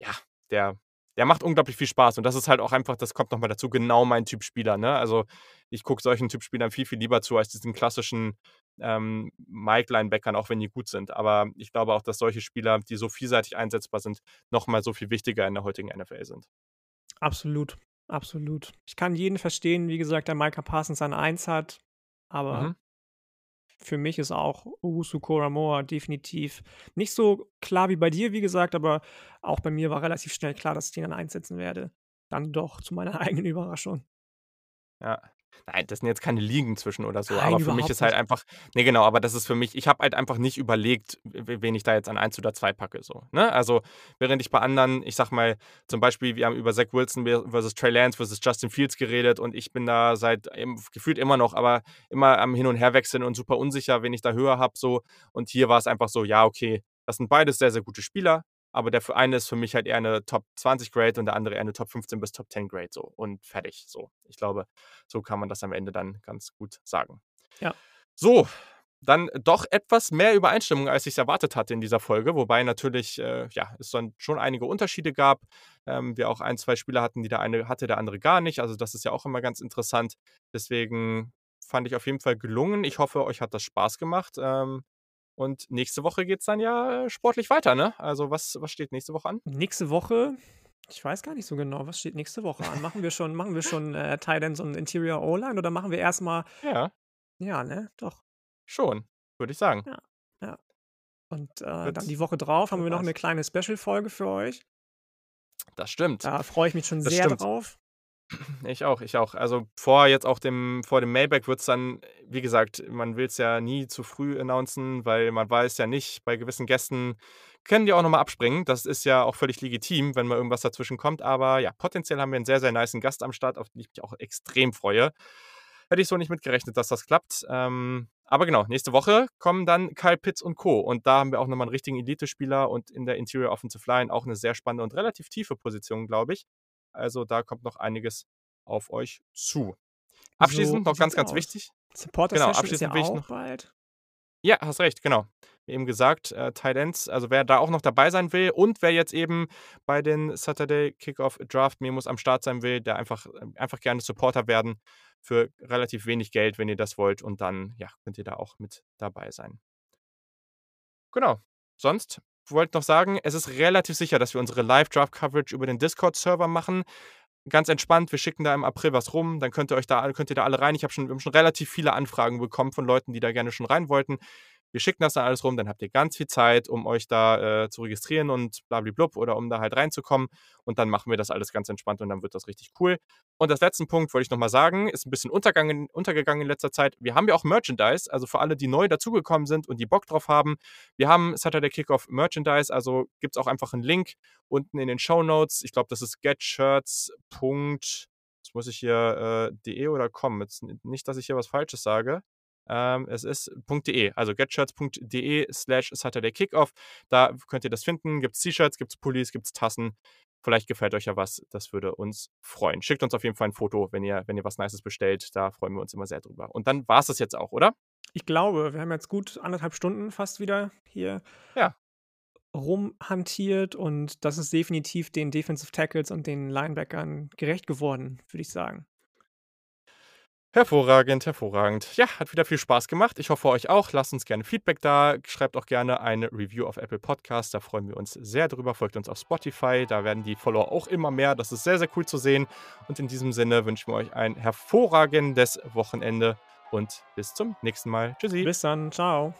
ja, der der macht unglaublich viel Spaß. Und das ist halt auch einfach, das kommt nochmal dazu, genau mein Typ Spieler. Ne? Also ich gucke solchen Typ Spielern viel, viel lieber zu als diesen klassischen ähm, Mike-Linebackern, auch wenn die gut sind. Aber ich glaube auch, dass solche Spieler, die so vielseitig einsetzbar sind, nochmal so viel wichtiger in der heutigen NFL sind. Absolut, absolut. Ich kann jeden verstehen, wie gesagt, der Micah Parsons an 1 hat, aber mhm. Für mich ist auch Usu Koramoa definitiv nicht so klar wie bei dir, wie gesagt, aber auch bei mir war relativ schnell klar, dass ich den dann einsetzen werde. Dann doch zu meiner [LAUGHS] eigenen Überraschung. Ja, Nein, das sind jetzt keine Ligen zwischen oder so. Nein, aber für mich ist halt nicht. einfach. Nee, genau, aber das ist für mich, ich habe halt einfach nicht überlegt, wen ich da jetzt an 1 oder 2 packe. So, ne? Also, während ich bei anderen, ich sag mal, zum Beispiel, wir haben über Zach Wilson versus Trey Lance versus Justin Fields geredet und ich bin da seit gefühlt immer noch, aber immer am Hin- und Herwechseln und super unsicher, wen ich da höher habe. So. Und hier war es einfach so, ja, okay, das sind beides sehr, sehr gute Spieler aber der eine ist für mich halt eher eine Top 20 Grade und der andere eher eine Top 15 bis Top 10 Grade so und fertig. So, ich glaube, so kann man das am Ende dann ganz gut sagen. Ja. So, dann doch etwas mehr Übereinstimmung, als ich es erwartet hatte in dieser Folge, wobei natürlich äh, ja, es dann schon einige Unterschiede gab. Ähm, wir auch ein, zwei Spieler hatten, die der eine hatte, der andere gar nicht. Also das ist ja auch immer ganz interessant. Deswegen fand ich auf jeden Fall gelungen. Ich hoffe, euch hat das Spaß gemacht. Ähm, und nächste Woche geht es dann ja äh, sportlich weiter, ne? Also was, was steht nächste Woche an? Nächste Woche Ich weiß gar nicht so genau, was steht nächste Woche an? Machen wir schon, machen wir schon äh, Titans und Interior O-Line oder machen wir erstmal. Ja. Ja, ne? Doch. Schon, würde ich sagen. Ja. ja. Und äh, dann die Woche drauf haben wir noch eine kleine Special-Folge für euch. Das stimmt. Da freue ich mich schon das sehr stimmt. drauf. Ich auch, ich auch. Also vor jetzt auch dem, vor dem Mailback wird es dann, wie gesagt, man will es ja nie zu früh announcen, weil man weiß ja nicht, bei gewissen Gästen können die auch nochmal abspringen. Das ist ja auch völlig legitim, wenn mal irgendwas dazwischen kommt. Aber ja, potenziell haben wir einen sehr, sehr niceen Gast am Start, auf den ich mich auch extrem freue. Hätte ich so nicht mitgerechnet, dass das klappt. Ähm, aber genau, nächste Woche kommen dann Kyle Pitts und Co. Und da haben wir auch nochmal einen richtigen Elite-Spieler und in der Interior Offensive Line auch eine sehr spannende und relativ tiefe Position, glaube ich. Also da kommt noch einiges auf euch zu. Abschließend so, noch ganz, ganz aus? wichtig. Supporter genau, abschließend ist ja ich noch. Bald. Ja, hast recht, genau. Wie eben gesagt, äh, Tight Ends, also wer da auch noch dabei sein will und wer jetzt eben bei den Saturday Kickoff Draft Memos am Start sein will, der einfach, äh, einfach gerne Supporter werden für relativ wenig Geld, wenn ihr das wollt. Und dann, ja, könnt ihr da auch mit dabei sein. Genau. Sonst wollte noch sagen, es ist relativ sicher, dass wir unsere Live-Draft-Coverage über den Discord-Server machen. Ganz entspannt, wir schicken da im April was rum, dann könnt ihr euch da, könnt ihr da alle rein. Ich habe schon, schon relativ viele Anfragen bekommen von Leuten, die da gerne schon rein wollten. Wir schicken das dann alles rum, dann habt ihr ganz viel Zeit, um euch da äh, zu registrieren und blablablub oder um da halt reinzukommen. Und dann machen wir das alles ganz entspannt und dann wird das richtig cool. Und das letzten Punkt wollte ich nochmal sagen, ist ein bisschen untergegangen, untergegangen in letzter Zeit. Wir haben ja auch Merchandise, also für alle, die neu dazugekommen sind und die Bock drauf haben. Wir haben Saturday Kickoff Merchandise, also gibt es auch einfach einen Link unten in den Show Notes. Ich glaube, das ist getshirts. Jetzt muss ich hier äh, de oder com. Jetzt nicht, dass ich hier was Falsches sage. Ähm, es ist .de, also getshirts.de slash Saturday Kickoff. Da könnt ihr das finden. Gibt es T-Shirts, gibt es Pullis, gibt es Tassen. Vielleicht gefällt euch ja was. Das würde uns freuen. Schickt uns auf jeden Fall ein Foto, wenn ihr, wenn ihr was Nices bestellt. Da freuen wir uns immer sehr drüber. Und dann war es das jetzt auch, oder? Ich glaube, wir haben jetzt gut anderthalb Stunden fast wieder hier ja. rumhantiert und das ist definitiv den Defensive Tackles und den Linebackern gerecht geworden, würde ich sagen. Hervorragend, hervorragend. Ja, hat wieder viel Spaß gemacht. Ich hoffe euch auch. Lasst uns gerne Feedback da. Schreibt auch gerne eine Review auf Apple Podcast. Da freuen wir uns sehr drüber. Folgt uns auf Spotify. Da werden die Follower auch immer mehr. Das ist sehr, sehr cool zu sehen. Und in diesem Sinne wünschen wir euch ein hervorragendes Wochenende und bis zum nächsten Mal. Tschüssi. Bis dann. Ciao.